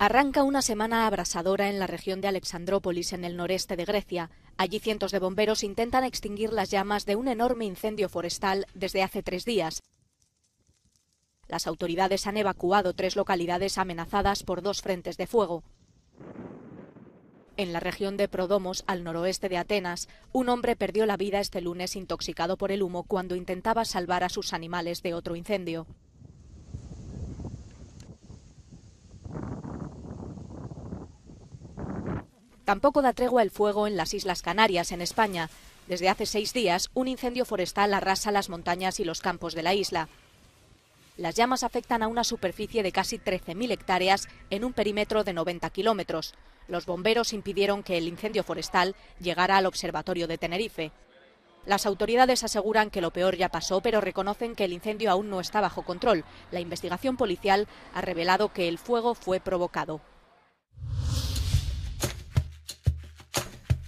Arranca una semana abrasadora en la región de Alexandrópolis, en el noreste de Grecia. Allí cientos de bomberos intentan extinguir las llamas de un enorme incendio forestal desde hace tres días. Las autoridades han evacuado tres localidades amenazadas por dos frentes de fuego. En la región de Prodomos, al noroeste de Atenas, un hombre perdió la vida este lunes intoxicado por el humo cuando intentaba salvar a sus animales de otro incendio. Tampoco da tregua el fuego en las Islas Canarias, en España. Desde hace seis días, un incendio forestal arrasa las montañas y los campos de la isla. Las llamas afectan a una superficie de casi 13.000 hectáreas en un perímetro de 90 kilómetros. Los bomberos impidieron que el incendio forestal llegara al observatorio de Tenerife. Las autoridades aseguran que lo peor ya pasó, pero reconocen que el incendio aún no está bajo control. La investigación policial ha revelado que el fuego fue provocado.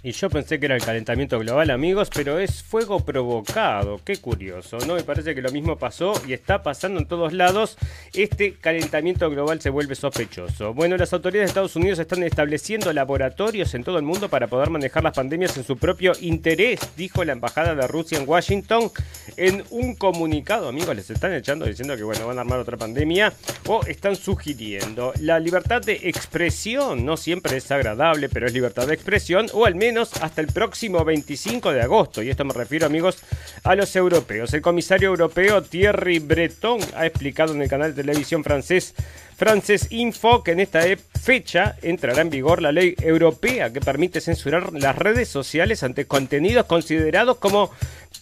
Y yo pensé que era el calentamiento global, amigos, pero es fuego provocado. Qué curioso, ¿no? Me parece que lo mismo pasó y está pasando en todos lados. Este calentamiento global se vuelve sospechoso. Bueno, las autoridades de Estados Unidos están estableciendo laboratorios en todo el mundo para poder manejar las pandemias en su propio interés, dijo la embajada de Rusia en Washington en un comunicado. Amigos, les están echando diciendo que, bueno, van a armar otra pandemia o están sugiriendo la libertad de expresión. No siempre es agradable, pero es libertad de expresión o al menos hasta el próximo 25 de agosto. Y esto me refiero, amigos, a los europeos. El comisario europeo Thierry Breton ha explicado en el canal de televisión francés Frances Info que en esta fecha entrará en vigor la ley europea que permite censurar las redes sociales ante contenidos considerados como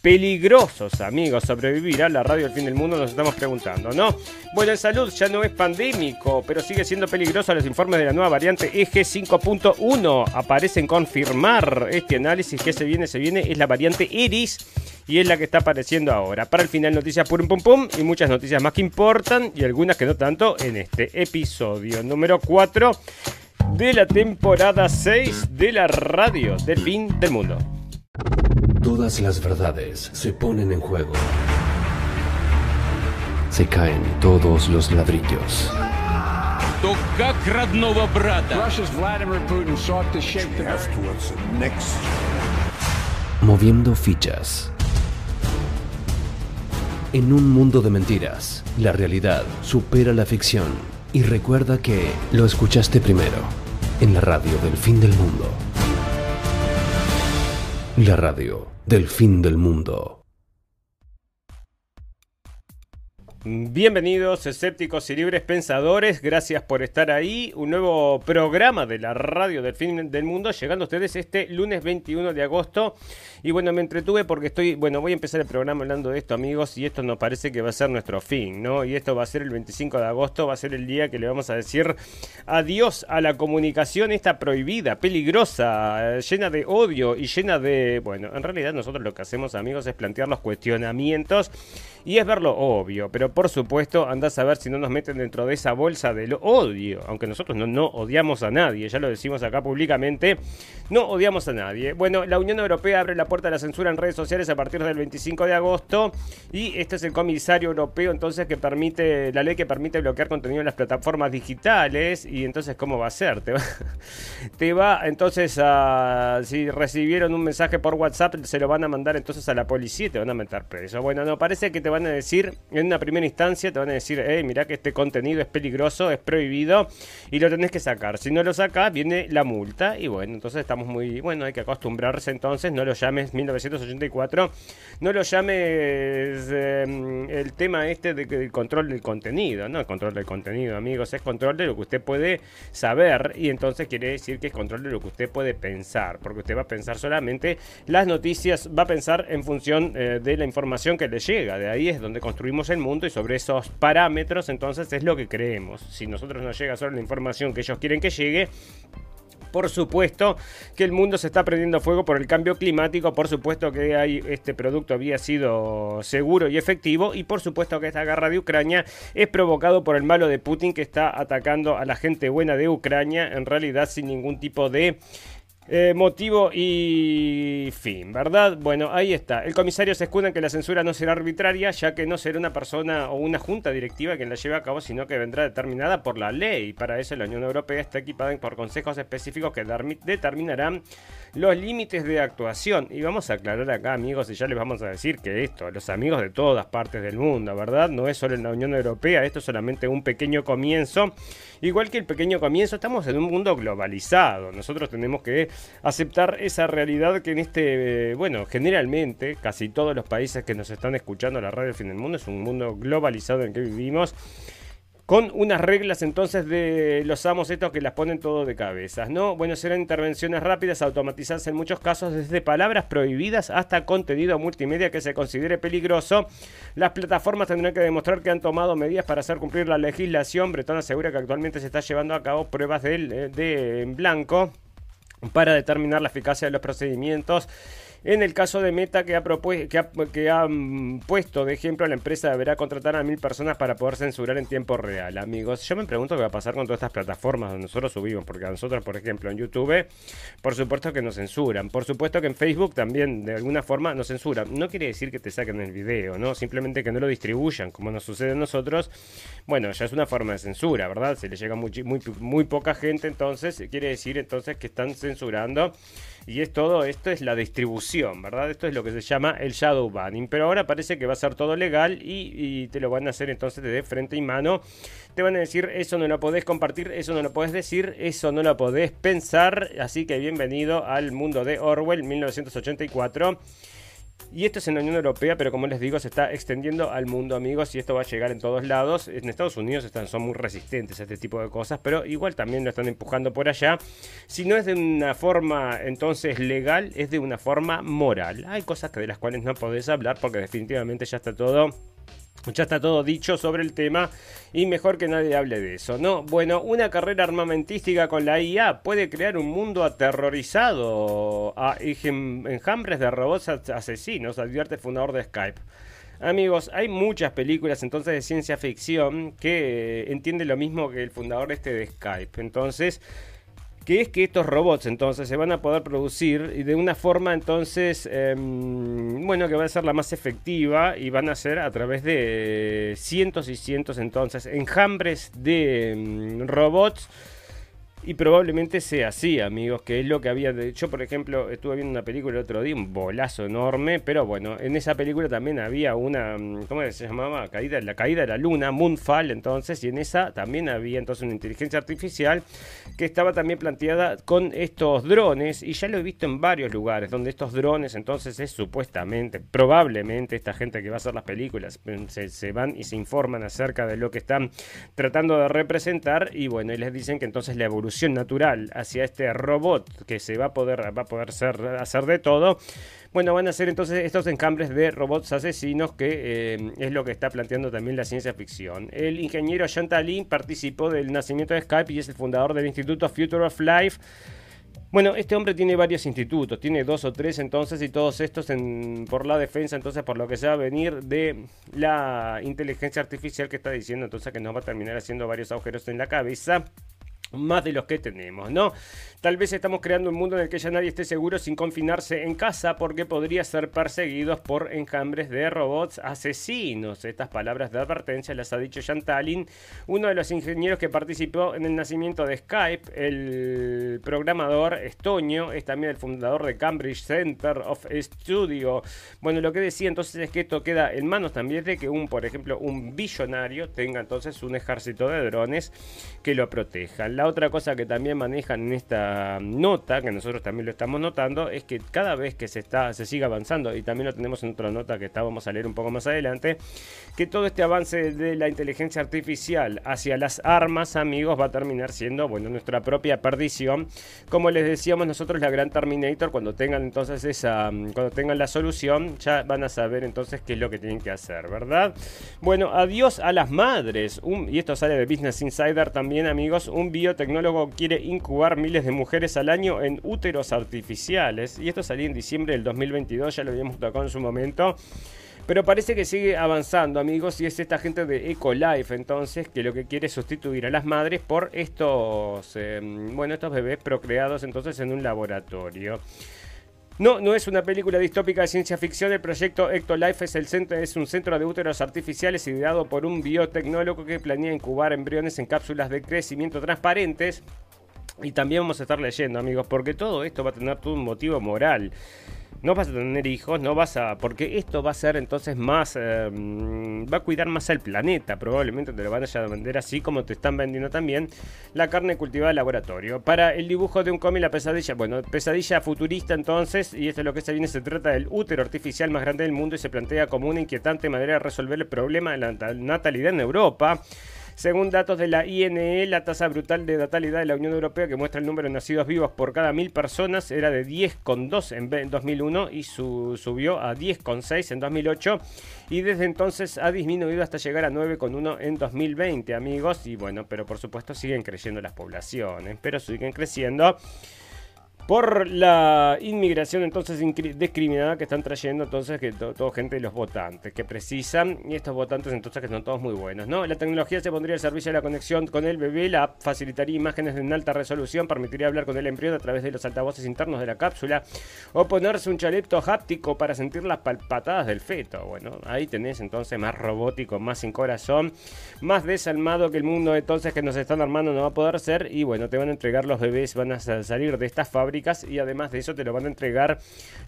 peligrosos, amigos. ¿Sobrevivirá la radio al fin del mundo? Nos estamos preguntando, ¿no? Bueno, en salud ya no es pandémico, pero sigue siendo peligroso. Los informes de la nueva variante EG 5.1 aparecen confirmar este análisis que se viene, se viene, es la variante Iris y es la que está apareciendo ahora. Para el final, noticias pum pum pum y muchas noticias más que importan y algunas que no tanto en este episodio número 4 de la temporada 6 de la radio del fin del mundo. Todas las verdades se ponen en juego. Se caen todos los ladrillos. Moviendo fichas. En un mundo de mentiras, la realidad supera la ficción. Y recuerda que lo escuchaste primero, en la radio del fin del mundo. La radio del fin del mundo. Bienvenidos escépticos y libres pensadores, gracias por estar ahí. Un nuevo programa de la radio del fin del mundo llegando a ustedes este lunes 21 de agosto. Y bueno, me entretuve porque estoy, bueno, voy a empezar el programa hablando de esto amigos y esto nos parece que va a ser nuestro fin, ¿no? Y esto va a ser el 25 de agosto, va a ser el día que le vamos a decir adiós a la comunicación esta prohibida, peligrosa, llena de odio y llena de, bueno, en realidad nosotros lo que hacemos amigos es plantear los cuestionamientos y es ver lo obvio, pero por supuesto andás a ver si no nos meten dentro de esa bolsa del odio, aunque nosotros no, no odiamos a nadie, ya lo decimos acá públicamente, no odiamos a nadie. Bueno, la Unión Europea abre la puerta a la censura en redes sociales a partir del 25 de agosto y este es el comisario europeo entonces que permite, la ley que permite bloquear contenido en las plataformas digitales y entonces ¿cómo va a ser? Te va, entonces a, si recibieron un mensaje por WhatsApp se lo van a mandar entonces a la policía y te van a meter preso. Bueno, no, parece que te van a decir, en una primera instancia, te van a decir, hey, mira que este contenido es peligroso, es prohibido y lo tenés que sacar. Si no lo sacas, viene la multa y bueno, entonces estamos muy, bueno, hay que acostumbrarse entonces, no lo llames 1984, no lo llames em, el tema este del control del contenido, no el control del contenido, amigos, es control de lo que usted puede saber y entonces quiere decir que es control de lo que usted puede pensar, porque usted va a pensar solamente las noticias, va a pensar en función eh, de la información que le llega. De ahí es donde construimos el mundo y sobre esos parámetros entonces es lo que creemos. Si nosotros nos llega solo la información que ellos quieren que llegue, por supuesto que el mundo se está prendiendo fuego por el cambio climático, por supuesto que este producto había sido seguro y efectivo. Y por supuesto que esta guerra de Ucrania es provocado por el malo de Putin que está atacando a la gente buena de Ucrania en realidad sin ningún tipo de Eh, motivo y fin, ¿verdad? Bueno, ahí está. El comisario se escuda en que la censura no será arbitraria, ya que no será una persona o una junta directiva quien la lleve a cabo, sino que vendrá determinada por la ley. Para eso la Unión Europea está equipada por consejos específicos que determinarán los límites de actuación. Y vamos a aclarar acá, amigos, y ya les vamos a decir que esto, los amigos de todas partes del mundo, ¿verdad? No es solo en la Unión Europea, esto es solamente un pequeño comienzo. Igual que el pequeño comienzo, estamos en un mundo globalizado. Nosotros tenemos que aceptar esa realidad que en este, bueno, generalmente casi todos los países que nos están escuchando la radio Fin del Mundo es un mundo globalizado en el que vivimos con unas reglas entonces de los amos estos que las ponen todo de cabezas, ¿no? Bueno, serán intervenciones rápidas, automatizadas en muchos casos, desde palabras prohibidas hasta contenido multimedia que se considere peligroso. Las plataformas tendrán que demostrar que han tomado medidas para hacer cumplir la legislación. Bretón asegura que actualmente se está llevando a cabo pruebas de, de en blanco para determinar la eficacia de los procedimientos. En el caso de Meta, que ha, que, ha, mm, puesto de ejemplo, la empresa deberá contratar a mil personas para poder censurar en tiempo real. Amigos, yo me pregunto qué va a pasar con todas estas plataformas donde nosotros subimos, porque a nosotros, por ejemplo, en YouTube, por supuesto que nos censuran. Por supuesto que en Facebook también, de alguna forma, nos censuran. No quiere decir que te saquen el video, ¿no? Simplemente que no lo distribuyan, como nos sucede a nosotros. Bueno, ya es una forma de censura, ¿verdad? Se le llega muy, muy poca gente, entonces, quiere decir entonces que están censurando y es todo, esto es la distribución, ¿verdad? Esto es lo que se llama el shadow banning. Pero ahora parece que va a ser todo legal y, te lo van a hacer entonces de frente y mano. Te van a decir, eso no lo podés compartir, eso no lo podés decir, eso no lo podés pensar. Así que bienvenido al mundo de Orwell 1984. Y esto es en la Unión Europea, pero como les digo, se está extendiendo al mundo, amigos, y esto va a llegar en todos lados. En Estados Unidos están, son muy resistentes a este tipo de cosas, pero igual también lo están empujando por allá. Si no es de una forma entonces legal, es de una forma moral. Hay cosas que de las cuales no podés hablar porque definitivamente ya está todo ya está todo dicho sobre el tema y mejor que nadie hable de eso, ¿no? Bueno, una carrera armamentística con la IA puede crear un mundo aterrorizado a enjambres de robots asesinos, advierte el fundador de Skype. Amigos, hay muchas películas entonces de ciencia ficción que entiende lo mismo que el fundador este de Skype. Entonces, que es que estos robots entonces se van a poder producir y de una forma entonces, em, bueno, que va a ser la más efectiva y van a ser a través de cientos y cientos entonces enjambres de em, robots y probablemente sea así, amigos, que es lo que había. Yo, por ejemplo, estuve viendo una película el otro día, un bolazo enorme, pero bueno, en esa película también había una. Mm, ¿Cómo se llamaba? Caída, la caída de la luna, Moonfall, entonces, y en esa también había entonces una inteligencia artificial que estaba también planteada con estos drones, y ya lo he visto en varios lugares, donde estos drones entonces es supuestamente, probablemente, esta gente que va a hacer las películas mm, se, se van y se informan acerca de lo que están tratando de representar, y bueno, y les dicen que entonces la evolución natural hacia este robot que se va a poder, va a poder hacer de todo. Bueno, van a ser entonces estos enjambres de robots asesinos que eh, es lo que está planteando también la ciencia ficción. El ingeniero Chantalin participó del nacimiento de Skype y es el fundador del Instituto Future of Life. Bueno, este hombre tiene varios institutos, tiene dos o tres entonces y todos estos por la defensa, entonces por lo que se va a venir de la inteligencia artificial que está diciendo entonces que nos va a terminar haciendo varios agujeros en la cabeza más de los que tenemos, ¿no? Tal vez estamos creando un mundo en el que ya nadie esté seguro sin confinarse en casa porque podría ser perseguidos por enjambres de robots asesinos. Estas palabras de advertencia las ha dicho Talin, uno de los ingenieros que participó en el nacimiento de Skype, el programador estonio, es también el fundador de Cambridge Center of Studio. Bueno, lo que decía entonces es que esto queda en manos también de que un, por ejemplo, un billonario tenga entonces un ejército de drones que lo protejan. La otra cosa que también manejan en esta nota, que nosotros también lo estamos notando, es que cada vez que se está, se sigue avanzando, y también lo tenemos en otra nota que está, vamos a leer un poco más adelante, que todo este avance de la inteligencia artificial hacia las armas, amigos, va a terminar siendo, bueno, nuestra propia perdición. Como les decíamos nosotros, la gran Terminator, cuando tengan entonces esa, cuando tengan la solución, ya van a saber entonces qué es lo que tienen que hacer, ¿verdad? Bueno, adiós a las madres. y esto sale de Business Insider también, amigos. Un bio tecnólogo quiere incubar miles de mujeres al año en úteros artificiales. Y esto salió en diciembre del 2022, ya lo habíamos tocado en su momento. Pero parece que sigue avanzando, amigos, y es esta gente de Ecolife, entonces, que lo que quiere es sustituir a las madres por estos, em, bueno, estos bebés procreados entonces en un laboratorio. No, no es una película distópica de ciencia ficción. El proyecto Ectolife es, el centro, es un centro de úteros artificiales ideado por un biotecnólogo que planea incubar embriones en cápsulas de crecimiento transparentes. Y también vamos a estar leyendo, amigos, porque todo esto va a tener todo un motivo moral no vas a tener hijos, no vas a. Porque esto va a ser entonces más. Eh, va a cuidar más al planeta. Probablemente te lo van a vender así como te están vendiendo también la carne cultivada de laboratorio. Para el dibujo de un cómic, la pesadilla. Bueno, pesadilla futurista entonces. Y esto es lo que se viene. Se trata del útero artificial más grande del mundo y se plantea como una inquietante manera de resolver el problema de la natalidad en Europa. Según datos de la INE, la tasa brutal de natalidad de la Unión Europea, que muestra el número de nacidos vivos por cada mil personas, era de 10,2 en 2001 y subió a 10,6 en 2008. Y desde entonces ha disminuido hasta llegar a 9,1 en 2020, amigos. Y bueno, pero por supuesto siguen creciendo las poblaciones, pero siguen creciendo por la inmigración entonces discriminada que están trayendo entonces que toda gente de los votantes que precisan y estos votantes entonces que son todos muy buenos, ¿no? La tecnología se pondría al servicio de la conexión con el bebé, la app facilitaría imágenes en alta resolución, permitiría hablar con el embrión a través de los altavoces internos de la cápsula o ponerse un chalepto háptico para sentir las palpatadas del feto. Bueno, ahí tenés entonces más robótico, más sin corazón, más desalmado que el mundo entonces que nos están armando no va a poder ser y bueno, te van a entregar los bebés, van a salir de estas y además de eso te lo van a entregar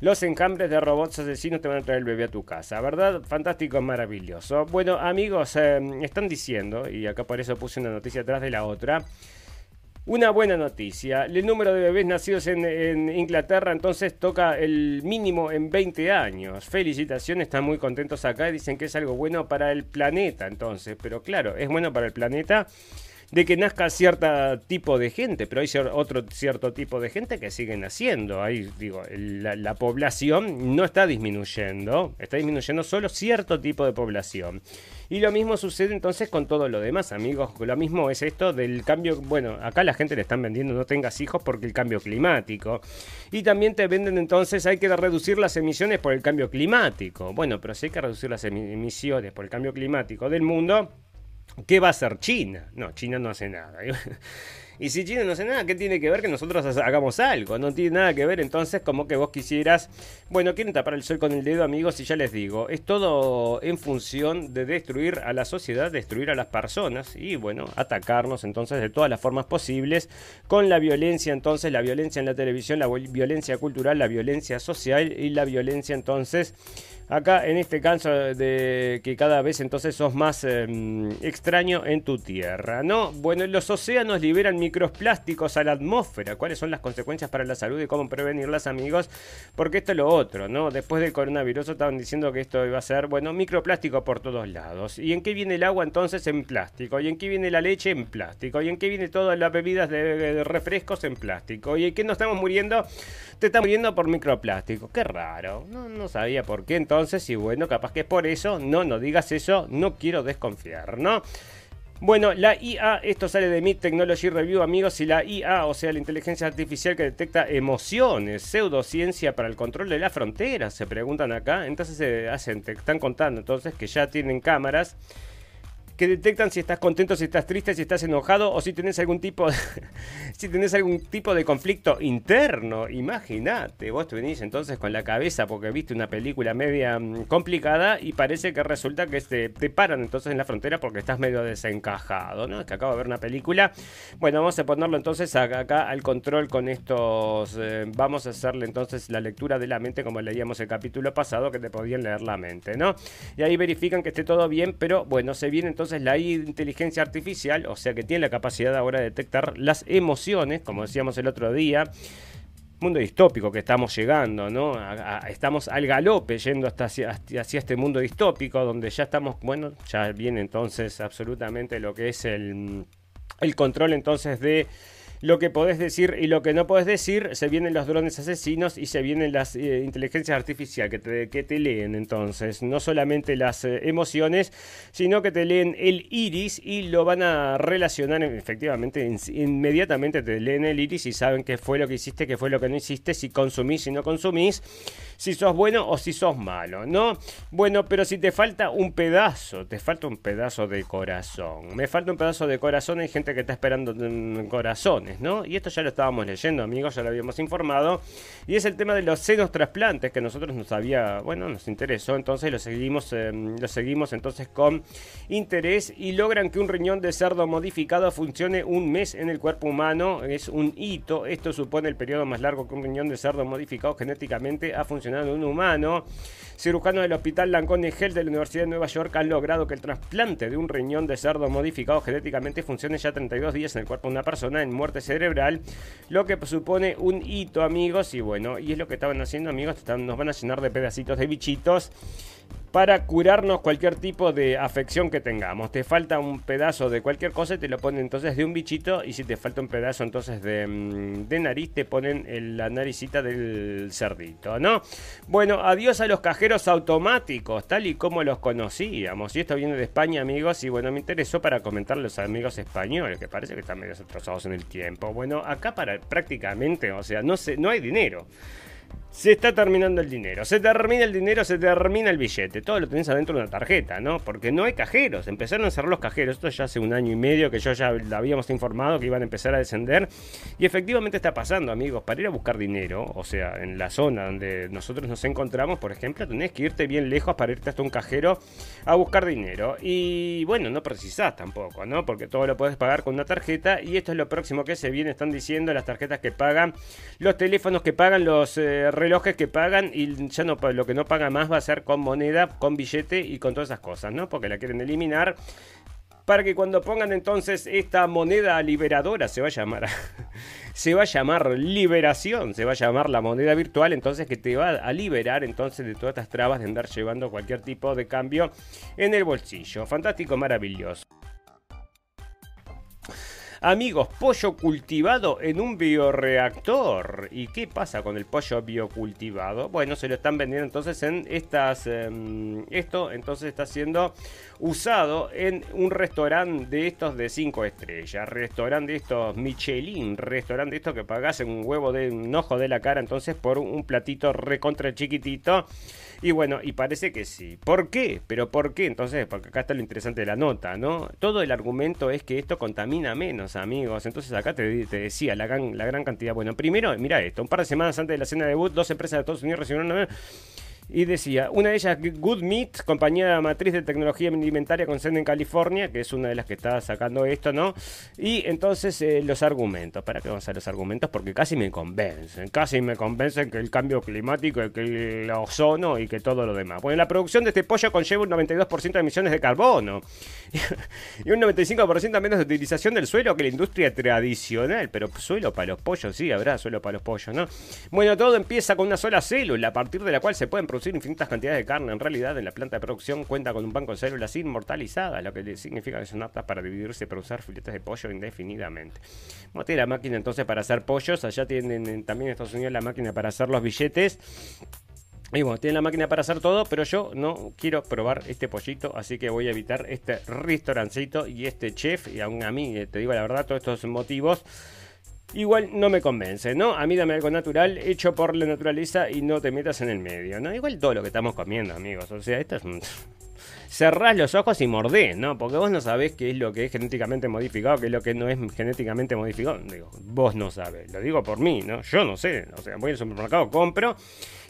los enjambres de robots asesinos, te van a traer el bebé a tu casa, ¿verdad? Fantástico, maravilloso. Bueno, amigos, eh, están diciendo, y acá por eso puse una noticia atrás de la otra, una buena noticia. El número de bebés nacidos en, Inglaterra entonces toca el mínimo en 20 años. Felicitaciones, están muy contentos acá dicen que es algo bueno para el planeta entonces. Pero claro, es bueno para el planeta de que nazca cierto tipo de gente, pero hay otro cierto tipo de gente que sigue naciendo. Ahí digo, la, población no está disminuyendo, está disminuyendo solo cierto tipo de población. Y lo mismo sucede entonces con todo lo demás, amigos. Lo mismo es esto del cambio. Bueno, acá la gente le están vendiendo no tengas hijos porque el cambio climático. Y también te venden entonces hay que reducir las emisiones por el cambio climático. Bueno, pero si hay que reducir las emisiones por el cambio climático del mundo, ¿Qué va a hacer China? No, China no hace nada. Y si China no hace nada, ¿qué tiene que ver que nosotros hagamos algo? No tiene nada que ver entonces como que vos quisieras... Bueno, quieren tapar el sol con el dedo, amigos, y ya les digo, es todo en función de destruir a la sociedad, destruir a las personas y, bueno, atacarnos entonces de todas las formas posibles con la violencia, entonces, la violencia en la televisión, la violencia cultural, la violencia social y la violencia entonces acá en este caso de que cada vez entonces sos más em, extraño en tu tierra, ¿no? Bueno, los océanos liberan microplásticos a la atmósfera. ¿Cuáles son las consecuencias para la salud y cómo prevenirlas, amigos? Porque esto es lo otro, ¿no? Después del coronavirus estaban diciendo que esto iba a ser, bueno, microplástico por todos lados. ¿Y en qué viene el agua entonces? En plástico. ¿Y en qué viene la leche? En plástico. ¿Y en qué viene todas las bebidas de, refrescos? En plástico. ¿Y en qué nos estamos muriendo? Te está muriendo por microplástico. Qué raro. No, no sabía por qué entonces. Y bueno, capaz que es por eso. No, no digas eso. No quiero desconfiar, ¿no? Bueno, la IA, esto sale de mi Technology Review, amigos, y la IA, o sea, la inteligencia artificial que detecta emociones, pseudociencia para el control de la frontera, se preguntan acá. Entonces se hacen, te están contando entonces que ya tienen cámaras que detectan si estás contento, si estás triste, si estás enojado o si tienes algún tipo de, si tenés algún tipo de conflicto interno. Imagínate, vos te venís entonces con la cabeza porque viste una película media mm, complicada y parece que resulta que te, te paran entonces en la frontera porque estás medio desencajado, ¿no? Que acabo de ver una película. Bueno, vamos a ponerlo entonces acá, al control con estos. Eh, vamos a hacerle entonces la lectura de la mente como leíamos el capítulo pasado que te podían leer la mente, ¿no? Y ahí verifican que esté todo bien, pero bueno, se viene entonces la inteligencia artificial, o sea que tiene la capacidad ahora de detectar las emociones, como decíamos el otro día, mundo distópico que estamos llegando, ¿no? estamos al galope yendo hasta hacia, hacia, este mundo distópico donde ya estamos, bueno, ya viene entonces absolutamente lo que es el, el control entonces de lo que podés decir y lo que no podés decir, se vienen los drones asesinos y se vienen las eh, inteligencias artificiales que te, que te leen entonces, no solamente las eh, emociones, sino que te leen el iris y lo van a relacionar efectivamente, inmediatamente te leen el iris y saben qué fue lo que hiciste, qué fue lo que no hiciste, si consumís, si no consumís, si sos bueno o si sos malo, ¿no? Bueno, pero si te falta un pedazo, te falta un pedazo de corazón, me falta un pedazo de corazón, hay gente que está esperando ¿no? Y esto ya lo estábamos leyendo, amigos, ya lo habíamos informado, y es el tema de los senos trasplantes que nosotros nos había, bueno, nos interesó, entonces lo seguimos, lo seguimos entonces con interés y logran que un riñón de cerdo modificado funcione un mes en el cuerpo humano, es un hito, esto supone el periodo más largo que un riñón de cerdo modificado genéticamente ha funcionado en un humano. Cirujanos del Hospital Lancôme Health de la Universidad de Nueva York han logrado que el trasplante de un riñón de cerdo modificado genéticamente funcione ya 32 días en el cuerpo de una persona en muerte cerebral, lo que supone un hito, amigos. Y bueno, y es lo que estaban haciendo, amigos. Nos van a llenar de pedacitos de bichitos para curarnos cualquier tipo de afección que tengamos. Te falta un pedazo de cualquier cosa te lo ponen entonces de un bichito y si te falta un pedazo entonces de, mm, nariz te ponen la naricita del cerdito, ¿no? Bueno, adiós a los cajeros automáticos, tal y como los conocíamos. Y esto viene de España, amigos, y bueno, me interesó para comentar a los amigos españoles, que parece que están medio atrasados en el tiempo. Bueno, acá para prácticamente, o sea, no, se, no hay dinero. Se está terminando el dinero. Se termina el dinero, se termina el billete. Todo lo tenés adentro de una tarjeta, ¿no? Porque no hay cajeros. Empezaron a cerrar los cajeros. Esto ya hace un año y medio que yo ya habíamos informado que iban a empezar a descender. Y efectivamente está pasando, amigos. Para ir a buscar dinero, o sea, en la zona donde nosotros nos encontramos, por ejemplo, tenés que irte bien lejos para irte hasta un cajero a buscar dinero. Y bueno, no precisás tampoco, ¿no? Porque todo lo puedes pagar con una tarjeta. Y esto es lo próximo que se viene. Están diciendo las tarjetas que pagan, los teléfonos que pagan, los... Eh, relojes que pagan y ya no lo que no paga más va a ser con moneda, con billete y con todas esas cosas, ¿no? Porque la quieren eliminar para que cuando pongan entonces esta moneda liberadora se va a llamar se va a llamar liberación, se va a llamar la moneda virtual, entonces que te va a liberar entonces de todas estas trabas de andar llevando cualquier tipo de cambio en el bolsillo. Fantástico, maravilloso. Amigos, pollo cultivado en un bioreactor. ¿Y qué pasa con el pollo biocultivado? Bueno, se lo están vendiendo entonces en estas... Em, esto entonces está siendo usado en un restaurante de estos de 5 estrellas. Restaurante de estos Michelin. Restaurante de estos que pagás un huevo de un ojo de la cara entonces por un platito recontra chiquitito. Y bueno, y parece que sí. ¿Por qué? Pero ¿por qué? Entonces, porque acá está lo interesante de la nota, ¿no? Todo el argumento es que esto contamina menos, amigos. Entonces acá te, decía la gran, la gran cantidad. Bueno, primero, mira esto. Un par de semanas antes de la cena de debut, dos empresas de Estados Unidos recibieron una y decía, una de ellas, Good Meat, compañía matriz de tecnología alimentaria con sede en California, que es una de las que está sacando esto, ¿no? Y entonces eh, los argumentos, ¿para qué vamos a los argumentos? Porque casi me convencen, casi me convencen que el cambio climático, que el ozono y que todo lo demás. Bueno, la producción de este pollo conlleva un 92% de emisiones de carbono y un 95% menos de utilización del suelo que la industria tradicional, pero suelo para los pollos, sí, habrá suelo para los pollos, ¿no? Bueno, todo empieza con una sola célula, a partir de la cual se pueden producir infinitas cantidades de carne. En realidad, en la planta de producción cuenta con un banco de células inmortalizadas, lo que significa que son aptas para dividirse y producir filetes de pollo indefinidamente. Bueno, tiene la máquina entonces para hacer pollos. Allá tienen también en Estados Unidos la máquina para hacer los billetes. Y bueno, tienen la máquina para hacer todo, pero yo no quiero probar este pollito, así que voy a evitar este restaurancito y este chef. Y aún a mí, te digo la verdad, todos estos motivos igual no me convence, ¿no? A mí dame algo natural, hecho por la naturaleza y no te metas en el medio, ¿no? Igual todo lo que estamos comiendo, amigos. O sea, esto es. Cerrás los ojos y mordés, ¿no? Porque vos no sabés qué es lo que es genéticamente modificado, qué es lo que no es genéticamente modificado. Digo, vos no sabés. Lo digo por mí, ¿no? Yo no sé. O sea, voy al supermercado, compro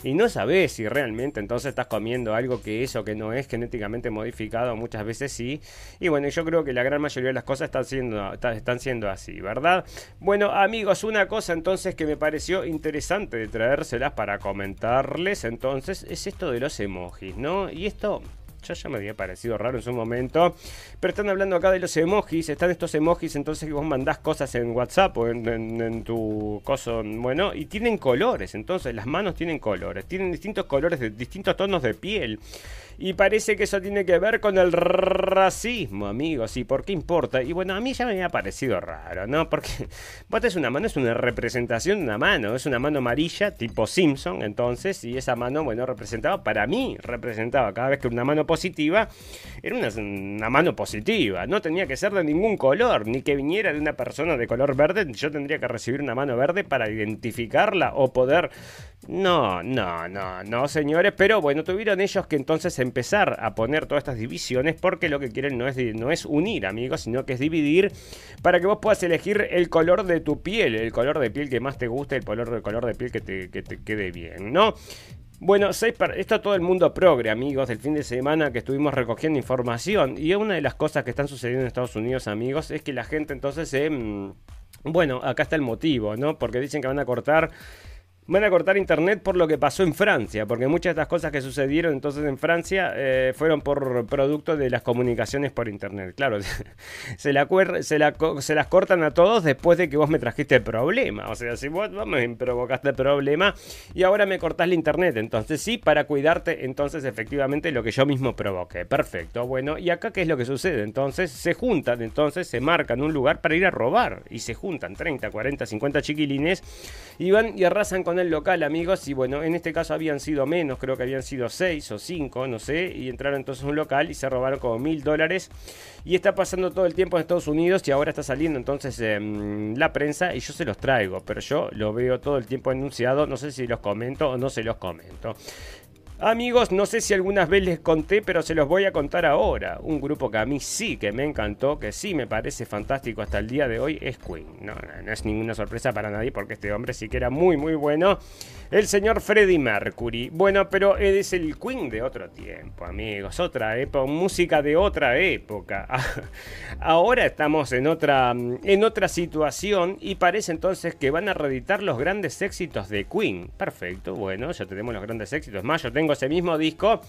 y no sabés si realmente entonces estás comiendo algo que es o que no es genéticamente modificado, muchas veces sí. Y bueno, yo creo que la gran mayoría de las cosas están siendo, están siendo así, ¿verdad? Bueno, amigos, una cosa entonces que me pareció interesante de traérselas para comentarles entonces es esto de los emojis, ¿no? Y esto ya, ya me había parecido raro en su momento. Pero están hablando acá de los emojis. Están estos emojis, entonces que vos mandás cosas en WhatsApp o en, tu coso. Bueno, y tienen colores. Entonces las manos tienen colores. Tienen distintos colores de distintos tonos de piel. Y parece que eso tiene que ver con el racismo, amigos. ¿Y por qué importa? Y bueno, a mí ya me había parecido raro, ¿no? Porque vos es una mano, es una representación de una mano. Es una mano amarilla, tipo Simpson, entonces. Y esa mano, bueno, representaba, para mí, representaba cada vez que una mano positiva, era una, mano positiva. No tenía que ser de ningún color, ni que viniera de una persona de color verde. Yo tendría que recibir una mano verde para identificarla o poder no, no, no, no, señores, pero bueno, tuvieron ellos que entonces empezar a poner todas estas divisiones porque lo que quieren no es, no es unir, amigos, sino que es dividir para que vos puedas elegir el color de tu piel, el color de piel que más te guste, el color, el color de piel que te, que te quede bien, ¿no? Bueno, esto todo el mundo progre, amigos, del fin de semana que estuvimos recogiendo información. Y una de las cosas que están sucediendo en Estados Unidos, amigos, es que la gente entonces. Mm, bueno, acá está el motivo, ¿no? Porque dicen que van a cortar van a cortar internet por lo que pasó en Francia, porque muchas de estas cosas que sucedieron entonces en Francia eh, fueron por producto de las comunicaciones por internet. Claro, se, la, se, se, las cortan a todos después de que vos me trajiste el problema. O sea, si vos, me provocaste el problema y ahora me cortás la internet, entonces sí, para cuidarte entonces efectivamente lo que yo mismo provoqué. Perfecto, bueno, y acá qué es lo que sucede? Entonces se juntan, entonces se marcan un lugar para ir a robar y se juntan 30, 40, 50 chiquilines y van y arrasan con el local, amigos, y bueno, en este caso habían sido menos, creo que habían sido seis o cinco, no sé, y entraron entonces a un local y se robaron como mil dólares. Y está pasando todo el tiempo en Estados Unidos y ahora está saliendo entonces en la prensa y yo se los traigo, pero yo lo veo todo el tiempo anunciado, no sé si los comento o no se los comento. Amigos, no sé si algunas vez les conté, pero se los voy a contar ahora. Un grupo que a mí sí que me encantó, que sí me parece fantástico hasta el día de hoy, es Queen. No, no, es ninguna sorpresa para nadie porque este hombre sí que era muy, muy bueno. El señor Freddie Mercury. Bueno, pero es el Queen de otro tiempo, amigos. Otra época, música de otra época. Ahora estamos en otra, en otra situación y parece entonces que van a reeditar los grandes éxitos de Queen. Perfecto, bueno, ya tenemos los grandes éxitos. Más, yo tengo ese mismo disco.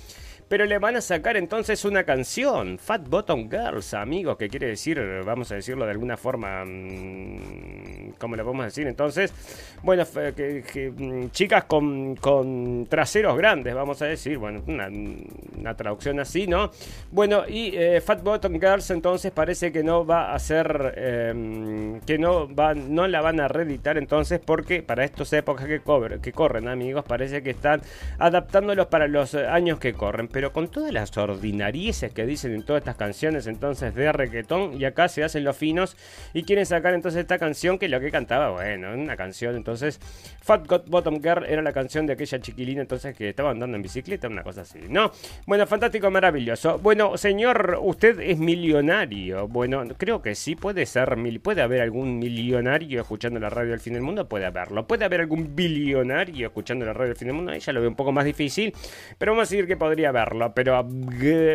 Pero le van a sacar entonces una canción, Fat Bottom Girls, amigos, que quiere decir, vamos a decirlo de alguna forma, mm, ¿cómo lo podemos decir? Entonces, bueno, mm, chicas con, con, traseros grandes, vamos a decir, bueno, una, traducción así, ¿no? Bueno, y eh, Fat Bottom Girls entonces parece que no va a ser, em, que no, va, no la van a reeditar entonces porque para estas épocas que, que corren, amigos, parece que están adaptándolos para los años que corren pero con todas las ordinarieces que dicen en todas estas canciones entonces de reggaetón y acá se hacen los finos y quieren sacar entonces esta canción que lo que cantaba, bueno, una canción entonces Fat Got Bottom Girl era la canción de aquella chiquilina entonces que estaba andando en bicicleta, una cosa así, ¿no? Bueno, fantástico, maravilloso. Bueno, señor, usted es millonario. Bueno, creo que sí, puede ser, puede haber algún millonario escuchando la radio del fin del mundo, puede haberlo. Puede haber algún billonario escuchando la radio del fin del mundo, ahí ya lo veo un poco más difícil, pero vamos a decir que podría haber pero,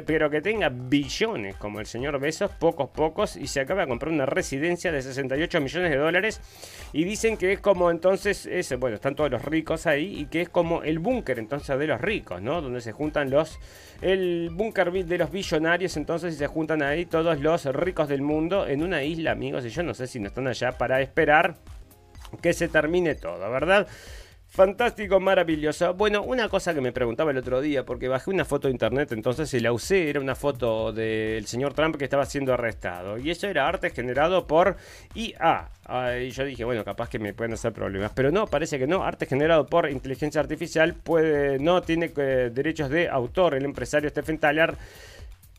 pero que tenga billones como el señor Besos, pocos, pocos, y se acaba de comprar una residencia de 68 millones de dólares. Y dicen que es como entonces, bueno, están todos los ricos ahí, y que es como el búnker entonces de los ricos, ¿no? Donde se juntan los, el búnker de los billonarios, entonces, y se juntan ahí todos los ricos del mundo en una isla, amigos, y yo no sé si no están allá para esperar que se termine todo, ¿verdad? Fantástico, maravilloso. Bueno, una cosa que me preguntaba el otro día, porque bajé una foto de internet, entonces y la usé, era una foto del señor Trump que estaba siendo arrestado. Y eso era arte generado por IA. y yo dije, bueno, capaz que me pueden hacer problemas. Pero no, parece que no. Arte generado por inteligencia artificial puede, no tiene eh, derechos de autor. El empresario Stephen Tyler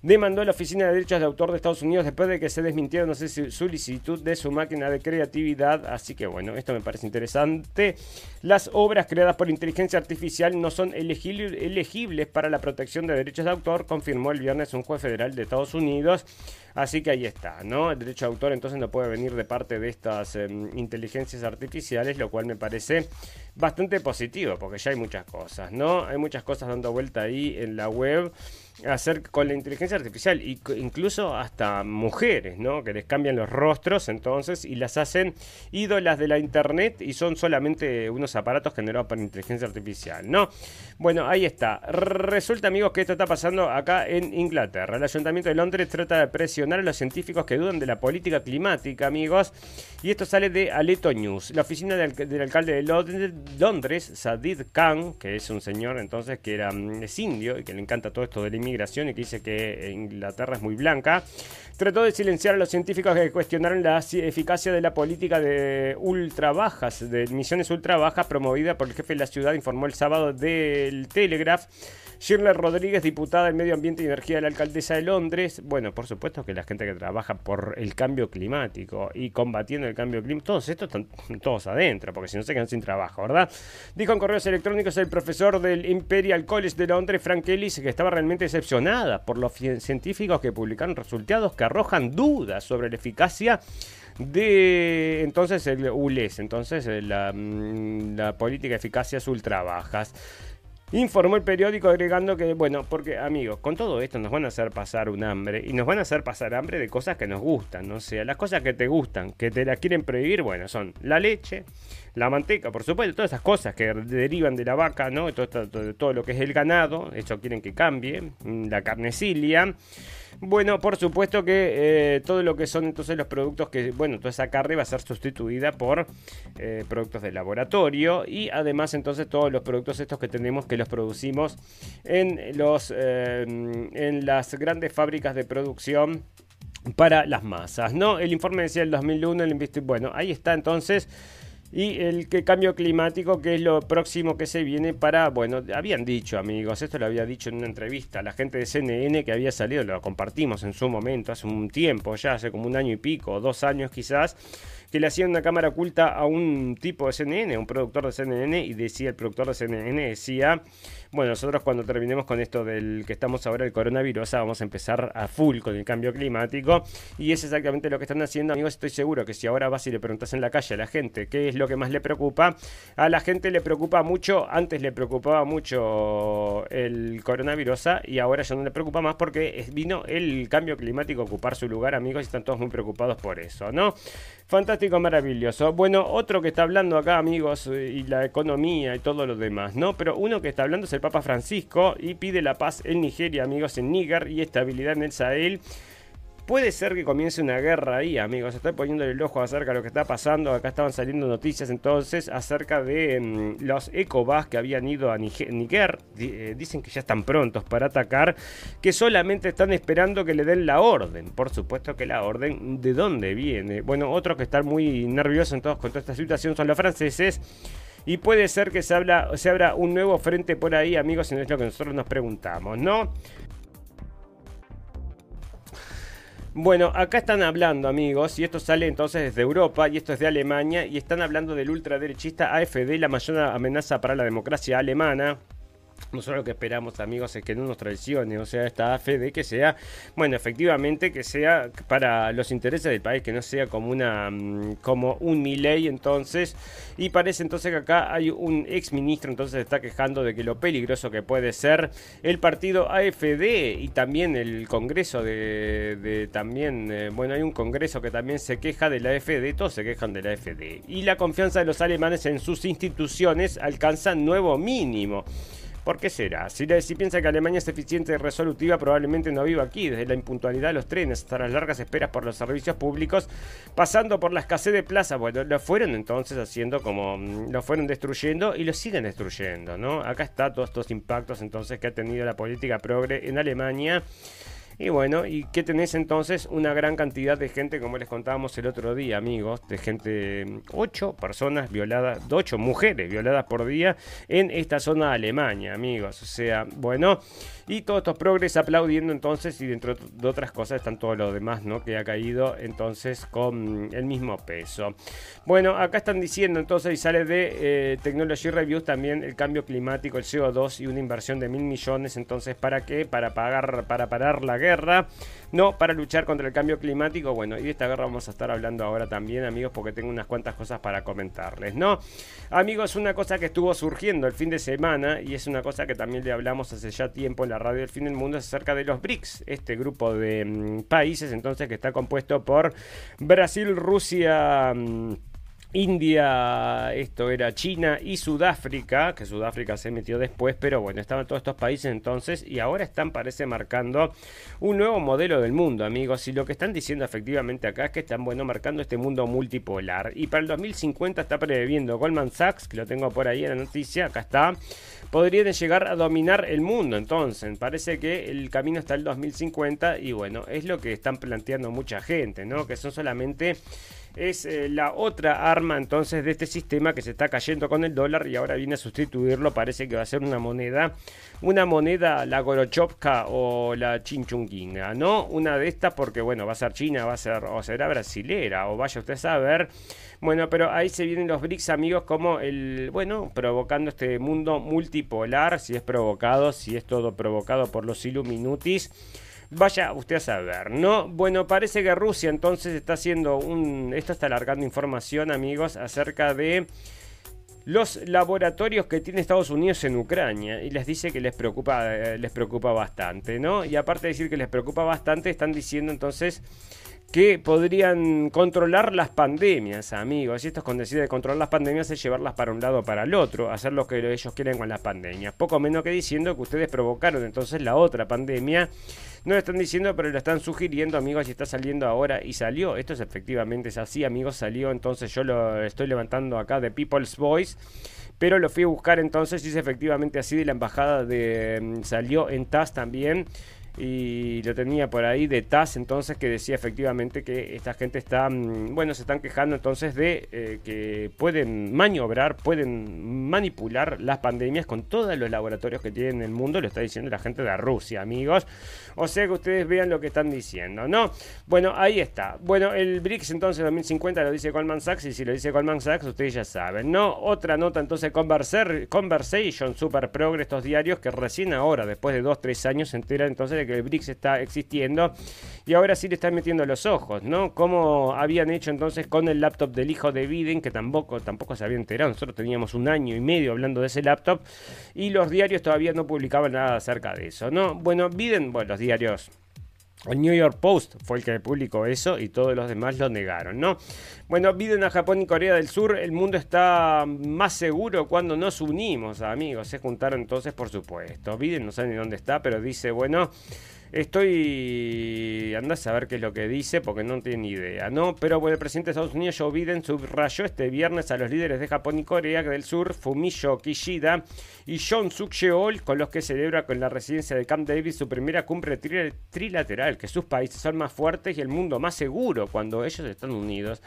demandó a la Oficina de Derechos de Autor de Estados Unidos después de que se desmintiera, no sé si solicitud de su máquina de creatividad. Así que bueno, esto me parece interesante. Las obras creadas por inteligencia artificial no son elegibles para la protección de derechos de autor, confirmó el viernes un juez federal de Estados Unidos. Así que ahí está, ¿no? El derecho de autor entonces no puede venir de parte de estas em, inteligencias artificiales, lo cual me parece bastante positivo, porque ya hay muchas cosas, ¿no? Hay muchas cosas dando vuelta ahí en la web hacer con la inteligencia artificial incluso hasta mujeres, ¿no? Que les cambian los rostros entonces y las hacen ídolas de la internet y son solamente unos aparatos generados por inteligencia artificial, ¿no? Bueno, ahí está. Resulta, amigos, que esto está pasando acá en Inglaterra. El Ayuntamiento de Londres trata de presionar a los científicos que dudan de la política climática, amigos. Y esto sale de Aleto News. La oficina del, alcalde de Londres, Sadid Khan, que es un señor entonces que era, mm, es indio y que le encanta todo esto del inmigración y que dice que Inglaterra es muy blanca, trató de silenciar a los científicos que cuestionaron la eficacia de la política de ultra bajas, de emisiones ultra bajas promovida por el jefe de la ciudad, informó el sábado del Telegraph. Shirley Rodríguez, diputada del Medio Ambiente y Energía de la alcaldesa de Londres. Bueno, por supuesto que la gente que trabaja por el cambio climático y combatiendo el cambio climático, todos estos están todos adentro, porque si no se quedan sin trabajo, ¿verdad? Dijo en correos electrónicos el profesor del Imperial College de Londres, Frank Ellis, que estaba realmente decepcionada por los científicos que publicaron resultados que arrojan dudas sobre la eficacia de entonces el ULES, entonces la, mm, la política de eficacias ultra bajas. Informó el periódico agregando que, bueno, porque amigos, con todo esto nos van a hacer pasar un hambre y nos van a hacer pasar hambre de cosas que nos gustan, ¿no? o sea, las cosas que te gustan, que te la quieren prohibir, bueno, son la leche, la manteca, por supuesto, todas esas cosas que derivan de la vaca, ¿no? Todo, todo, todo lo que es el ganado, eso quieren que cambie, la carnecilia. Bueno, por supuesto que eh, todo lo que son entonces los productos que, bueno, toda esa carne va a ser sustituida por eh, productos de laboratorio y además entonces todos los productos estos que tenemos que los producimos en, los, eh, en las grandes fábricas de producción para las masas, ¿no? El informe decía el 2001, el bueno, ahí está entonces y el cambio climático, que es lo próximo que se viene para, bueno, habían dicho amigos, esto lo había dicho en una entrevista, la gente de CNN que había salido, lo compartimos en su momento, hace un tiempo, ya hace como un año y pico, dos años quizás, que le hacían una cámara oculta a un tipo de CNN, un productor de CNN, y decía, el productor de CNN decía, bueno, nosotros cuando terminemos con esto del que estamos ahora, el coronavirus, vamos a empezar a full con el cambio climático, y es exactamente lo que están haciendo, amigos, estoy seguro que si ahora vas y le preguntas en la calle a la gente qué es lo que más le preocupa, a la gente le preocupa mucho, antes le preocupaba mucho el coronavirus, y ahora ya no le preocupa más porque vino el cambio climático a ocupar su lugar, amigos, y están todos muy preocupados por eso, ¿no? Fantástico, maravilloso. Bueno, otro que está hablando acá, amigos, y la economía y todo lo demás, ¿no? Pero uno que está hablando es el Papa Francisco y pide la paz en Nigeria, amigos, en Níger y estabilidad en el Sahel. Puede ser que comience una guerra ahí, amigos. Estoy poniéndole el ojo acerca de lo que está pasando. Acá estaban saliendo noticias entonces acerca de mm, los ECOBAS que habían ido a Níger. Eh, dicen que ya están prontos para atacar, que solamente están esperando que le den la orden. Por supuesto que la orden, ¿de dónde viene? Bueno, otros que están muy nerviosos en todos con toda esta situación son los franceses. Y puede ser que se, habla, se abra un nuevo frente por ahí, amigos, y no es lo que nosotros nos preguntamos, ¿no? Bueno, acá están hablando, amigos, y esto sale entonces desde Europa y esto es de Alemania, y están hablando del ultraderechista AFD, la mayor amenaza para la democracia alemana. Nosotros lo que esperamos, amigos, es que no nos traicione, o sea, esta AFD que sea, bueno, efectivamente que sea para los intereses del país, que no sea como una mm, como un Milei entonces. Y parece entonces que acá hay un ex ministro entonces está quejando de que lo peligroso que puede ser el partido AFD y también el Congreso de, también, eh, bueno, hay un Congreso que también se queja de la AFD, todos se quejan de la AFD. Y la confianza de los alemanes en sus instituciones alcanza nuevo mínimo. ¿Por qué será? Si, piensa que Alemania es eficiente y resolutiva, probablemente no viva aquí, desde la impuntualidad de los trenes hasta las largas esperas por los servicios públicos, pasando por la escasez de plazas. Bueno, lo fueron entonces haciendo como. Mm, lo fueron destruyendo y lo siguen destruyendo, ¿no? Acá está todos estos impactos entonces que ha tenido la política progre en Alemania. Y bueno, ¿y qué tenés entonces? Una gran cantidad de gente, como les contábamos el otro día, amigos, de gente, ocho personas violadas, ocho mujeres violadas por día en esta zona de Alemania, amigos. O sea, bueno, y todos estos progres aplaudiendo entonces, y dentro de otras cosas están todo lo demás, ¿no? Que ha caído entonces con el mismo peso. Bueno, acá están diciendo entonces, y sale de eh, Technology Reviews también el cambio climático, el CO2 y una inversión de mil millones, entonces, ¿para qué? Para pagar, para parar la guerra guerra, no para luchar contra el cambio climático. Bueno, y de esta guerra vamos a estar hablando ahora también, amigos, porque tengo unas cuantas cosas para comentarles, ¿no? Amigos, una cosa que estuvo surgiendo el fin de semana, y es una cosa que también le hablamos hace ya tiempo en la radio del fin del mundo, es acerca de los BRICS, este grupo de mm, países, entonces, que está compuesto por Brasil, Rusia. Mm, India, esto era China y Sudáfrica, que Sudáfrica se metió después, pero bueno, estaban todos estos países entonces y ahora están, parece, marcando un nuevo modelo del mundo, amigos. Y lo que están diciendo efectivamente acá es que están, bueno, marcando este mundo multipolar. Y para el 2050 está previendo Goldman Sachs, que lo tengo por ahí en la noticia, acá está, podrían llegar a dominar el mundo. Entonces, parece que el camino está el 2050 y bueno, es lo que están planteando mucha gente, ¿no? Que son solamente es eh, la otra arma entonces de este sistema que se está cayendo con el dólar y ahora viene a sustituirlo. Parece que va a ser una moneda, una moneda, la Gorochopka o la Chinchunguina, ¿no? Una de estas porque, bueno, va a ser China, va a ser, o será brasilera, o vaya usted a saber. Bueno, pero ahí se vienen los BRICS, amigos, como el, bueno, provocando este mundo multipolar, si es provocado, si es todo provocado por los Illuminutis. Vaya usted a saber, ¿no? Bueno, parece que Rusia entonces está haciendo un... Esto está alargando información, amigos, acerca de los laboratorios que tiene Estados Unidos en Ucrania y les dice que les preocupa, eh, les preocupa bastante, ¿no? Y aparte de decir que les preocupa bastante, están diciendo entonces que podrían controlar las pandemias, amigos. Y esto es cuando decide controlar las pandemias es llevarlas para un lado o para el otro, hacer lo que ellos quieren con las pandemias. Poco menos que diciendo que ustedes provocaron entonces la otra pandemia. No lo están diciendo, pero lo están sugiriendo, amigos, y está saliendo ahora y salió. Esto es efectivamente es así, amigos, salió. Entonces yo lo estoy levantando acá de People's Voice pero lo fui a buscar entonces y es efectivamente así de la embajada de mm, salió en TAS también y lo tenía por ahí de TAS entonces que decía efectivamente que esta gente está, mm, bueno, se están quejando entonces de eh, que pueden maniobrar, pueden manipular las pandemias con todos los laboratorios que tienen en el mundo, lo está diciendo la gente de Rusia, amigos. O sea que ustedes vean lo que están diciendo, ¿no? Bueno, ahí está. Bueno, el BRICS entonces 2050 lo dice Goldman Sachs y si lo dice Goldman Sachs ustedes ya saben, ¿no? Otra nota entonces Conversation, Super Progress, estos diarios que recién ahora, después de 2-3 años, se enteran entonces de que el BRICS está existiendo y ahora sí le están metiendo los ojos, ¿no? Como habían hecho entonces con el laptop del hijo de Biden, que tampoco, tampoco se había enterado. Nosotros teníamos un año y medio hablando de ese laptop y los diarios todavía no publicaban nada acerca de eso, ¿no? Bueno, Biden, bueno, los diarios el New York Post fue el que publicó eso y todos los demás lo negaron, ¿no? Bueno, Biden a Japón y Corea del Sur, el mundo está más seguro cuando nos unimos, amigos. Se juntaron entonces, por supuesto. Biden no sabe ni dónde está, pero dice, bueno, Estoy. Anda a saber qué es lo que dice porque no tiene ni idea, ¿no? Pero bueno, el presidente de Estados Unidos, Joe Biden, subrayó este viernes a los líderes de Japón y Corea del Sur, Fumio Kishida y John Suk Yeol, con los que celebra con la residencia de Camp David su primera cumbre trilateral, que sus países son más fuertes y el mundo más seguro cuando ellos están unidos.